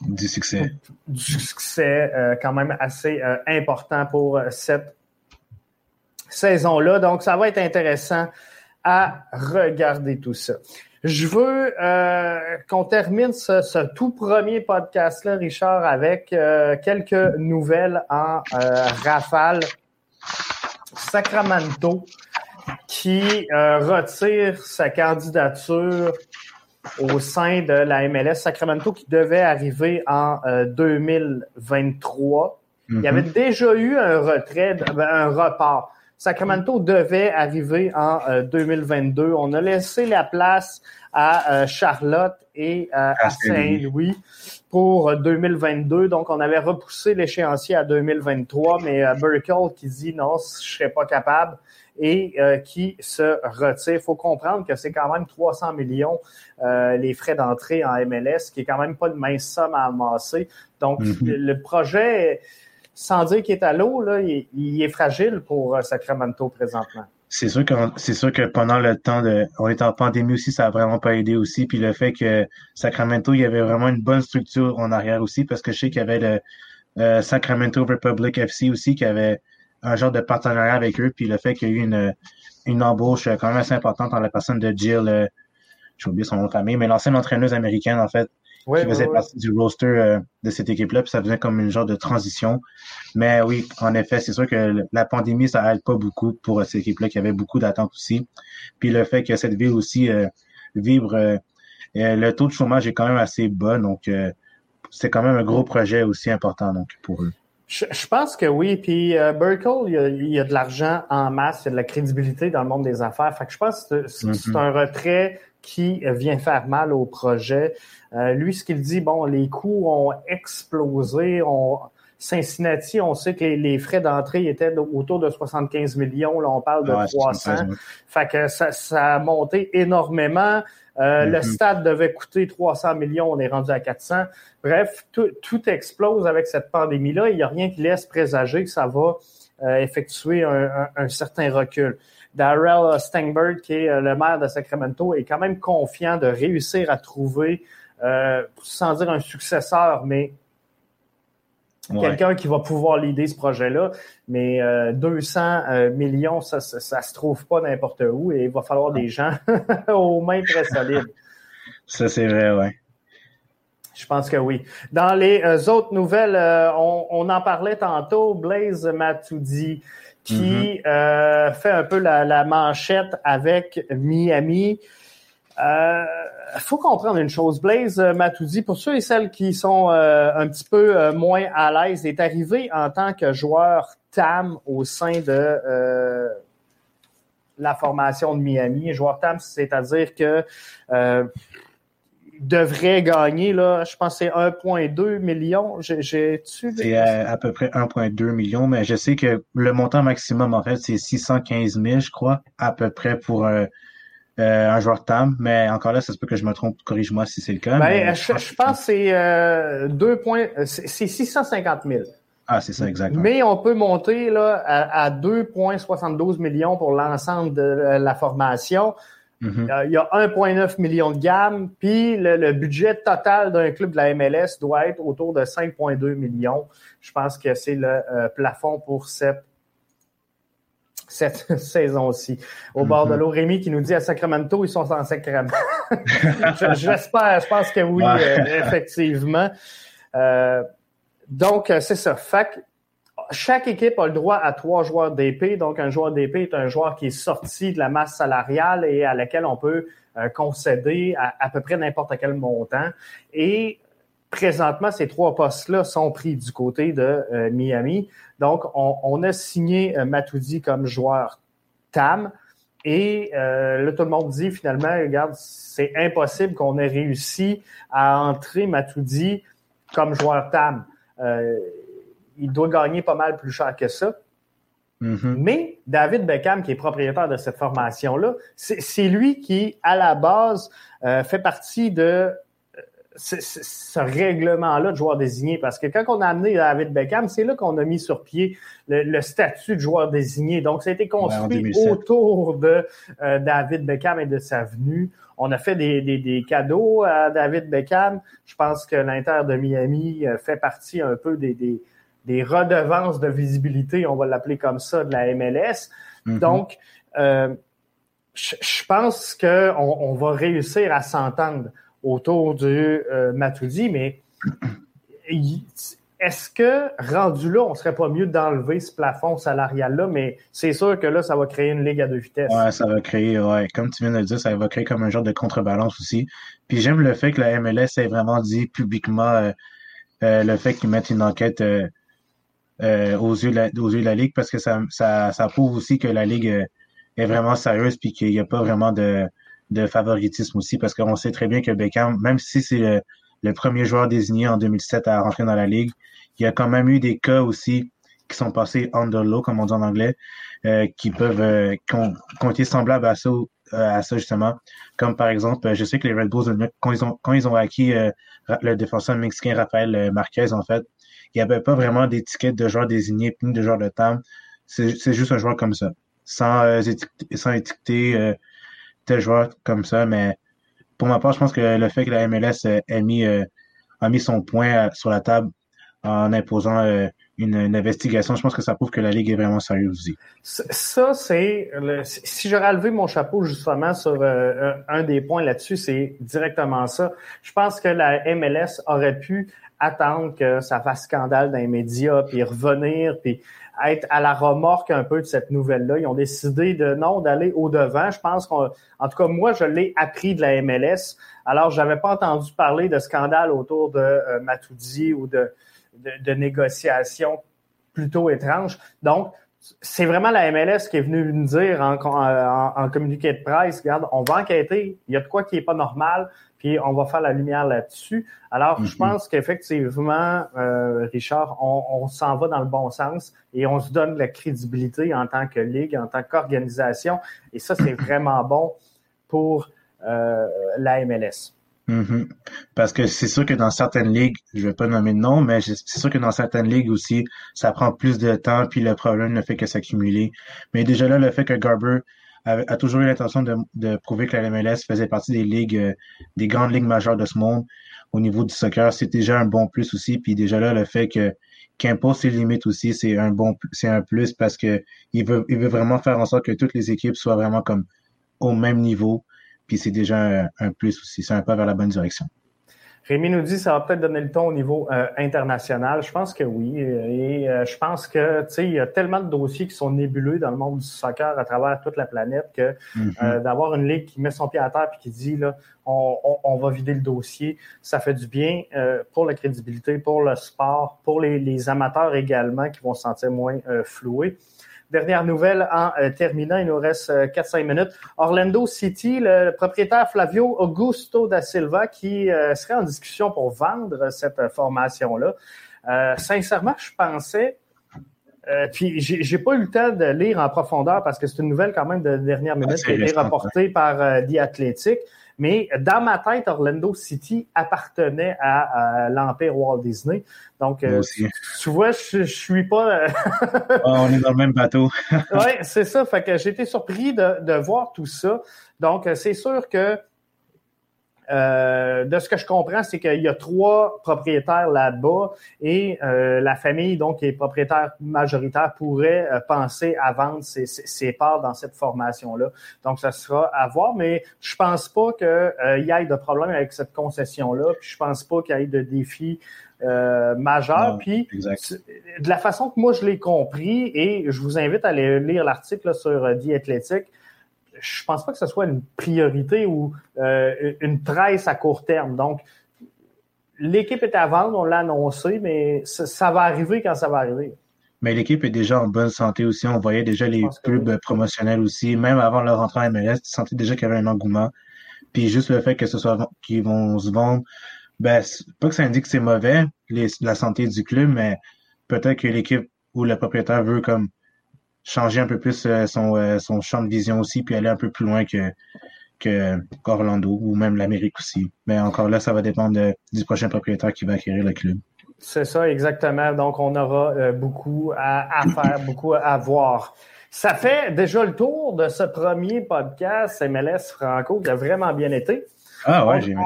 Speaker 3: du succès.
Speaker 2: Du succès quand même assez important pour cette saison-là. Donc, ça va être intéressant à regarder tout ça. Je veux euh, qu'on termine ce, tout premier podcast-là, Richard, avec euh, quelques nouvelles en euh, rafale. Sacramento qui retire sa candidature au sein de la MLS. Sacramento qui devait arriver en 2023. Il y mm-hmm. avait déjà eu un retrait, un report. Sacramento devait arriver en 2022. Euh, On a laissé la place à euh, Charlotte et euh, à Saint-Louis pour 2022. Donc, on avait repoussé l'échéancier à 2023, mais Burkle qui dit non, je serais pas capable et qui se retire. Il faut comprendre que c'est quand même 300 millions les frais d'entrée en MLS, qui est quand même pas une mince somme à amasser. Donc, mm-hmm. le projet sans dire qu'il est à l'eau, il, est fragile pour euh, Sacramento présentement.
Speaker 3: C'est sûr que pendant le temps de on est en pandémie aussi, ça a vraiment pas aidé aussi. Puis le fait que Sacramento, il y avait vraiment une bonne structure en arrière aussi, parce que je sais qu'il y avait le euh, Sacramento Republic FC aussi qui avait un genre de partenariat avec eux. Puis le fait qu'il y a eu une, une embauche quand même assez importante dans la personne de Jill, euh, j'ai oublié son nom de famille, mais l'ancienne entraîneuse américaine, en fait, qui faisait partie du roster euh, de cette équipe-là, puis ça faisait comme une genre de transition. Mais oui, en effet, c'est sûr que la pandémie, ça aide pas beaucoup pour euh, cette équipe-là, qui avait beaucoup d'attentes aussi. Puis le fait que cette ville aussi euh, vibre, le taux de chômage est quand même assez bas, donc c'est quand même un gros projet aussi important donc pour eux.
Speaker 2: Je, pense que oui. Puis euh, Burkle, il y, a, de l'argent en masse, il y a de la crédibilité dans le monde des affaires. Fait que je pense que c'est mm-hmm. un retrait qui vient faire mal au projet. Euh, lui, ce qu'il dit, bon, les coûts ont explosé. On, Cincinnati, on sait que les, frais d'entrée étaient autour de 75 millions. Là, on parle de 300. Fait que ça, ça, a monté énormément. Euh, le mm-hmm. stade devait coûter 300 millions, on est rendu à 400. Bref, tout, tout explose avec cette pandémie-là. Il n'y a rien qui laisse présager que ça va euh, effectuer un, un, certain recul. Darrell Stengberg, qui est le maire de Sacramento, est quand même confiant de réussir à trouver euh, sans dire un successeur, mais quelqu'un qui va pouvoir l'idée ce projet-là. Mais 200 euh, euh, millions, ça, ça, se trouve pas n'importe où et il va falloir des gens aux mains très solides.
Speaker 3: Ça, c'est vrai, oui.
Speaker 2: Je pense que oui. Dans les autres nouvelles, on, en parlait tantôt, Blaise Matoudi qui mm-hmm. fait un peu la, la manchette avec Miami. Euh, faut comprendre une chose. Blaise euh, Matoudi, pour ceux et celles qui sont euh, un petit peu euh, moins à l'aise, est arrivé en tant que joueur TAM au sein de la formation de Miami. Joueur TAM, c'est-à-dire que devrait gagner, là, je pense c'est 1,2 million. J'ai
Speaker 3: C'est à, peu près 1,2 million, mais je sais que le montant maximum, en fait, c'est 615 000, je crois, à peu près pour euh, un joueur TAM, mais encore là, ça se peut que je me trompe, corrige-moi si c'est le cas.
Speaker 2: Ben, je, pense que c'est euh, deux points, euh, c'est 650 000.
Speaker 3: Ah, c'est ça, exactement.
Speaker 2: Mais on peut monter là, à, 2,72 millions pour l'ensemble de la formation. Mm-hmm. Il y a 1,9 million de gamme, puis le, budget total d'un club de la MLS doit être autour de 5,2 millions. Je pense que c'est le plafond pour cette cette saison-ci. Au bord de mhm. l'eau, Rémi qui nous dit à Sacramento, ils sont en Sacramento. J'espère, je pense que oui, euh, effectivement. Euh, donc, euh, c'est ça. Fait chaque équipe a le droit à trois joueurs d'épée. Donc, un joueur d'épée est un joueur qui est sorti de la masse salariale et à laquelle on peut euh, concéder à, peu près n'importe quel montant. Et présentement, ces trois postes-là sont pris du côté de euh, Miami. Donc, on, on a signé euh, Matoudi comme joueur TAM. Et euh, là, tout le monde dit finalement, regarde, c'est impossible qu'on ait réussi à entrer Matoudi comme joueur TAM. Euh, il doit gagner pas mal plus cher que ça. Mm-hmm. Mais David Beckham, qui est propriétaire de cette formation-là, c'est lui qui, à la base, euh, fait partie de ce règlement-là de joueur désigné. Parce que quand on a amené David Beckham, c'est là qu'on a mis sur pied le, statut de joueur désigné. Donc, ça a été construit autour de euh, David Beckham et de sa venue. On a fait des, des, des, cadeaux à David Beckham. Je pense que l'Inter de Miami euh, fait partie un peu des, des, des redevances de visibilité, on va l'appeler comme ça, de la MLS. Mm-hmm. Donc, euh, je, pense qu'on on va réussir à s'entendre autour du euh, Matoudi, mais est-ce que rendu là, on serait pas mieux d'enlever ce plafond salarial-là, mais c'est sûr que là, ça va créer une ligue à deux vitesses.
Speaker 3: Ouais, ça va créer, ouais, comme tu viens de le dire, ça va créer comme un genre de contrebalance aussi. Puis j'aime le fait que la MLS ait vraiment dit publiquement euh, euh, le fait qu'ils mettent une enquête aux, yeux de la, aux yeux de la ligue parce que ça, ça, ça prouve aussi que la ligue est vraiment sérieuse puis qu'il n'y a pas vraiment de de favoritisme aussi, parce qu'on sait très bien que Beckham, même si c'est le, premier joueur désigné en 2007 à rentrer dans la ligue, il y a quand même eu des cas aussi qui sont passés under low, comme on dit en anglais, euh, qui peuvent euh, compter semblables à ça, euh, à ça justement. Comme par exemple, je sais que les Red Bulls, quand ils ont, quand ils ont acquis le défenseur mexicain Rafael Marquez, en fait, il n'y avait pas vraiment d'étiquette de joueur désigné ni de joueur de temps. C'est juste un joueur comme ça, sans, sans étiqueter tel joueur comme ça, mais pour ma part, je pense que le fait que la MLS ait mis, euh, a mis son point sur la table en imposant euh, une, investigation, je pense que ça prouve que la Ligue est vraiment sérieuse aussi.
Speaker 2: Ça, c'est... Si j'aurais levé mon chapeau justement sur euh, un des points là-dessus, c'est directement ça. Je pense que la MLS aurait pu attendre que ça fasse scandale dans les médias, puis revenir, puis être à la remorque un peu de cette nouvelle-là. Ils ont décidé de non, d'aller au-devant. Je pense qu'en tout cas, moi, je l'ai appris de la MLS. Alors, j'avais pas entendu parler de scandale autour de euh, Matoudi ou de, de, négociations plutôt étranges. Donc, c'est vraiment la MLS qui est venue nous dire en, en, communiqué de presse, regarde, on va enquêter, il y a de quoi qui est pas normal, puis on va faire la lumière là-dessus. Alors, je mm-hmm. pense qu'effectivement, euh, Richard, on, s'en va dans le bon sens et on se donne la crédibilité en tant que ligue, en tant qu'organisation. Et ça, c'est vraiment bon pour euh, la MLS.
Speaker 3: Mm-hmm. Parce que c'est sûr que dans certaines ligues, je vais pas nommer de nom, mais c'est sûr que dans certaines ligues aussi, ça prend plus de temps, puis le problème ne fait que s'accumuler. Mais déjà là, le fait que Garber a, toujours eu l'intention de, de, prouver que la MLS faisait partie des ligues, euh, des grandes ligues majeures de ce monde au niveau du soccer. C'est déjà un bon plus aussi. Puis déjà là, le fait que qu'il impose ses limites aussi, c'est un bon, c'est un plus parce que il veut, il veut vraiment faire en sorte que toutes les équipes soient vraiment comme au même niveau. Puis c'est déjà un plus aussi. C'est un pas vers la bonne direction.
Speaker 2: Rémi nous dit ça va peut-être donner le ton au niveau euh, international. Je pense que oui. Et euh, je pense que tu sais, il y a tellement de dossiers qui sont nébuleux dans le monde du soccer à travers toute la planète que mm-hmm. euh, d'avoir une ligue qui met son pied à terre et qui dit là, on, on, va vider le dossier, ça fait du bien pour la crédibilité, pour le sport, pour les, les, amateurs également qui vont se sentir moins floués. Dernière nouvelle en euh, terminant, il nous reste 4-5 euh, minutes. Orlando City, le propriétaire Flavio Augusto da Silva qui euh, serait en discussion pour vendre cette formation-là. sincèrement, je pensais puis j'ai pas eu le temps de lire en profondeur parce que c'est une nouvelle quand même de dernière minute qui a été rapportée par The Athletic. Mais dans ma tête, Orlando City appartenait à, l'Empire Walt Disney. Donc, euh, tu vois, je, je suis pas.
Speaker 3: Euh, ah, on est dans le même bateau.
Speaker 2: oui, c'est ça. Fait que j'ai été surpris de, de, voir tout ça. Donc, euh, c'est sûr que Euh, de ce que je comprends, c'est qu'il y a trois propriétaires là-bas et euh, la famille, donc, qui est propriétaire majoritaire, pourrait euh, penser à vendre ses, ses, parts dans cette formation-là. Donc, ça sera à voir, mais je pense pas qu'il y ait de problème avec cette concession-là. Puis je pense pas qu'il y ait de défis euh, majeurs. Puis, de la façon que moi je l'ai compris, et je vous invite à aller lire l'article sur The Athletic, je pense pas que ce soit une priorité ou euh, une presse à court terme. Donc, l'équipe est à vendre, on l'a annoncé, mais ça, va arriver quand ça va arriver.
Speaker 3: Mais l'équipe est déjà en bonne santé aussi. On voyait déjà les pubs promotionnels aussi. Même avant leur entrée en MLS, tu sentais déjà qu'il y avait un engouement. Puis juste le fait que ce soit qu'ils vont se vendre, ben, pas que ça indique que c'est mauvais, la santé du club, mais peut-être que l'équipe ou le propriétaire veut comme changer un peu plus euh, son, euh, son champ de vision aussi, puis aller un peu plus loin que, que Orlando ou même l'Amérique aussi. Mais encore là, ça va dépendre du prochain propriétaire qui va acquérir le club.
Speaker 2: C'est ça, exactement. Donc, on aura euh, beaucoup à, à, faire, beaucoup à voir. Ça fait déjà le tour de ce premier podcast MLS Franco qui a vraiment bien été.
Speaker 3: Ah ouais, j'ai aimé.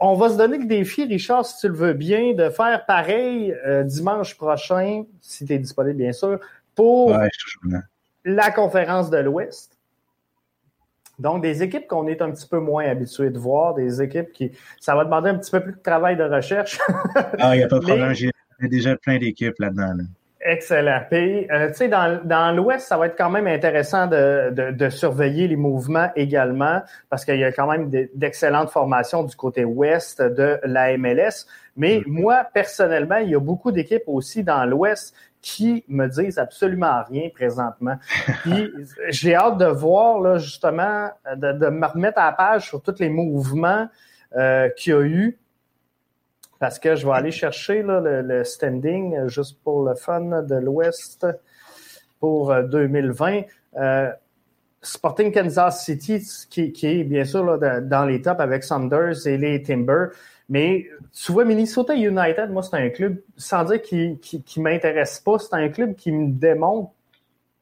Speaker 2: On, va se donner le défi, Richard, si tu le veux bien, de faire pareil dimanche prochain, si tu es disponible, bien sûr, pour la conférence de l'Ouest. Donc, des équipes qu'on est un petit peu moins habitué de voir, des équipes qui. Ça va demander un petit peu plus de travail de recherche.
Speaker 3: ah, il n'y a pas de problème. J'ai déjà plein d'équipes là-dedans.
Speaker 2: Excellent. Puis, euh, tu sais, dans, dans l'Ouest, ça va être quand même intéressant de, de, de surveiller les mouvements également, parce qu'il y a quand même d'excellentes formations du côté ouest de la MLS. Mais mm-hmm. moi, personnellement, il y a beaucoup d'équipes aussi dans l'Ouest qui me disent absolument rien présentement. Puis j'ai hâte de voir là, justement, de, de, me remettre à la page sur tous les mouvements euh, qu'il y a eu. Parce que je vais aller chercher le, standing euh, juste pour le fun de l'Ouest pour 2020. Euh, Sporting Kansas City, qui, qui est bien sûr là, dans les tops avec Saunders et les Timbers. Mais tu vois, Minnesota United, moi, c'est un club, sans dire qui, qui, m'intéresse pas, c'est un club qui me démontre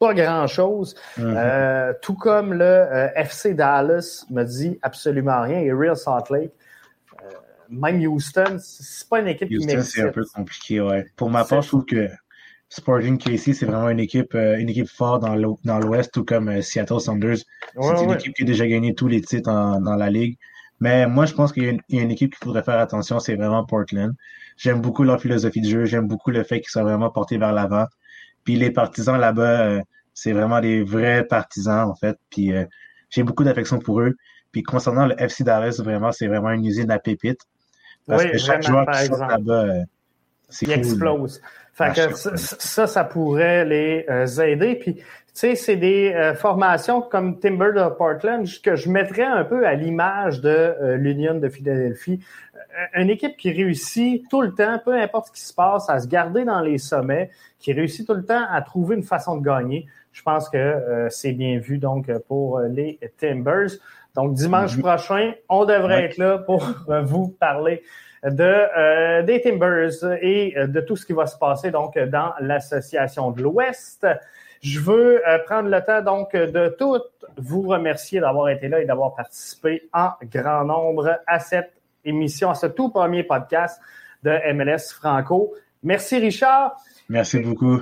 Speaker 2: pas grand-chose. Mm-hmm. Euh, tout comme le euh, FC Dallas me dit absolument rien et Real Salt Lake. Euh, même Houston, c'est pas une équipe qui
Speaker 3: m'excite. c'est un peu compliqué, ouais. Pour ma part, je trouve que Sporting KC, c'est vraiment une équipe, une équipe forte dans l'Ouest, tout comme Seattle Saunders. c'est une équipe qui a déjà gagné tous les titres dans la ligue. Mais moi, je pense qu'il y, a une équipe qu'il faudrait faire attention, c'est vraiment Portland. J'aime beaucoup leur philosophie de jeu, j'aime beaucoup le fait qu'ils soient vraiment portés vers l'avant. Puis les partisans là-bas, euh, c'est vraiment des vrais partisans, en fait. Puis euh, j'ai beaucoup d'affection pour eux. Puis concernant le FC Dallas, vraiment, c'est vraiment une usine à pépites.
Speaker 2: Parce que chaque joueur qui sort là-bas, euh, cool. explose. Fait que ça, ça pourrait les aider. Puis sais, c'est des euh, formations comme Timber de Portland que je mettrais un peu à l'image de euh, l'Union de Philadelphie. Euh, une équipe qui réussit tout le temps, peu importe ce qui se passe, à se garder dans les sommets, qui réussit tout le temps à trouver une façon de gagner. Je pense que c'est bien vu donc pour les Timbers. Donc dimanche mm-hmm. prochain, on devrait être là pour vous parler de des Timbers et de tout ce qui va se passer donc dans l'association de l'Ouest. Je veux euh, prendre le temps donc de tout vous remercier d'avoir été là et d'avoir participé en grand nombre à cette émission, à ce tout premier podcast de MLS Franco. Merci Richard.
Speaker 3: Merci beaucoup.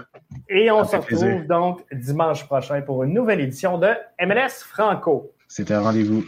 Speaker 2: Et on se retrouve donc dimanche prochain pour une nouvelle édition de MLS Franco.
Speaker 3: C'était un rendez-vous.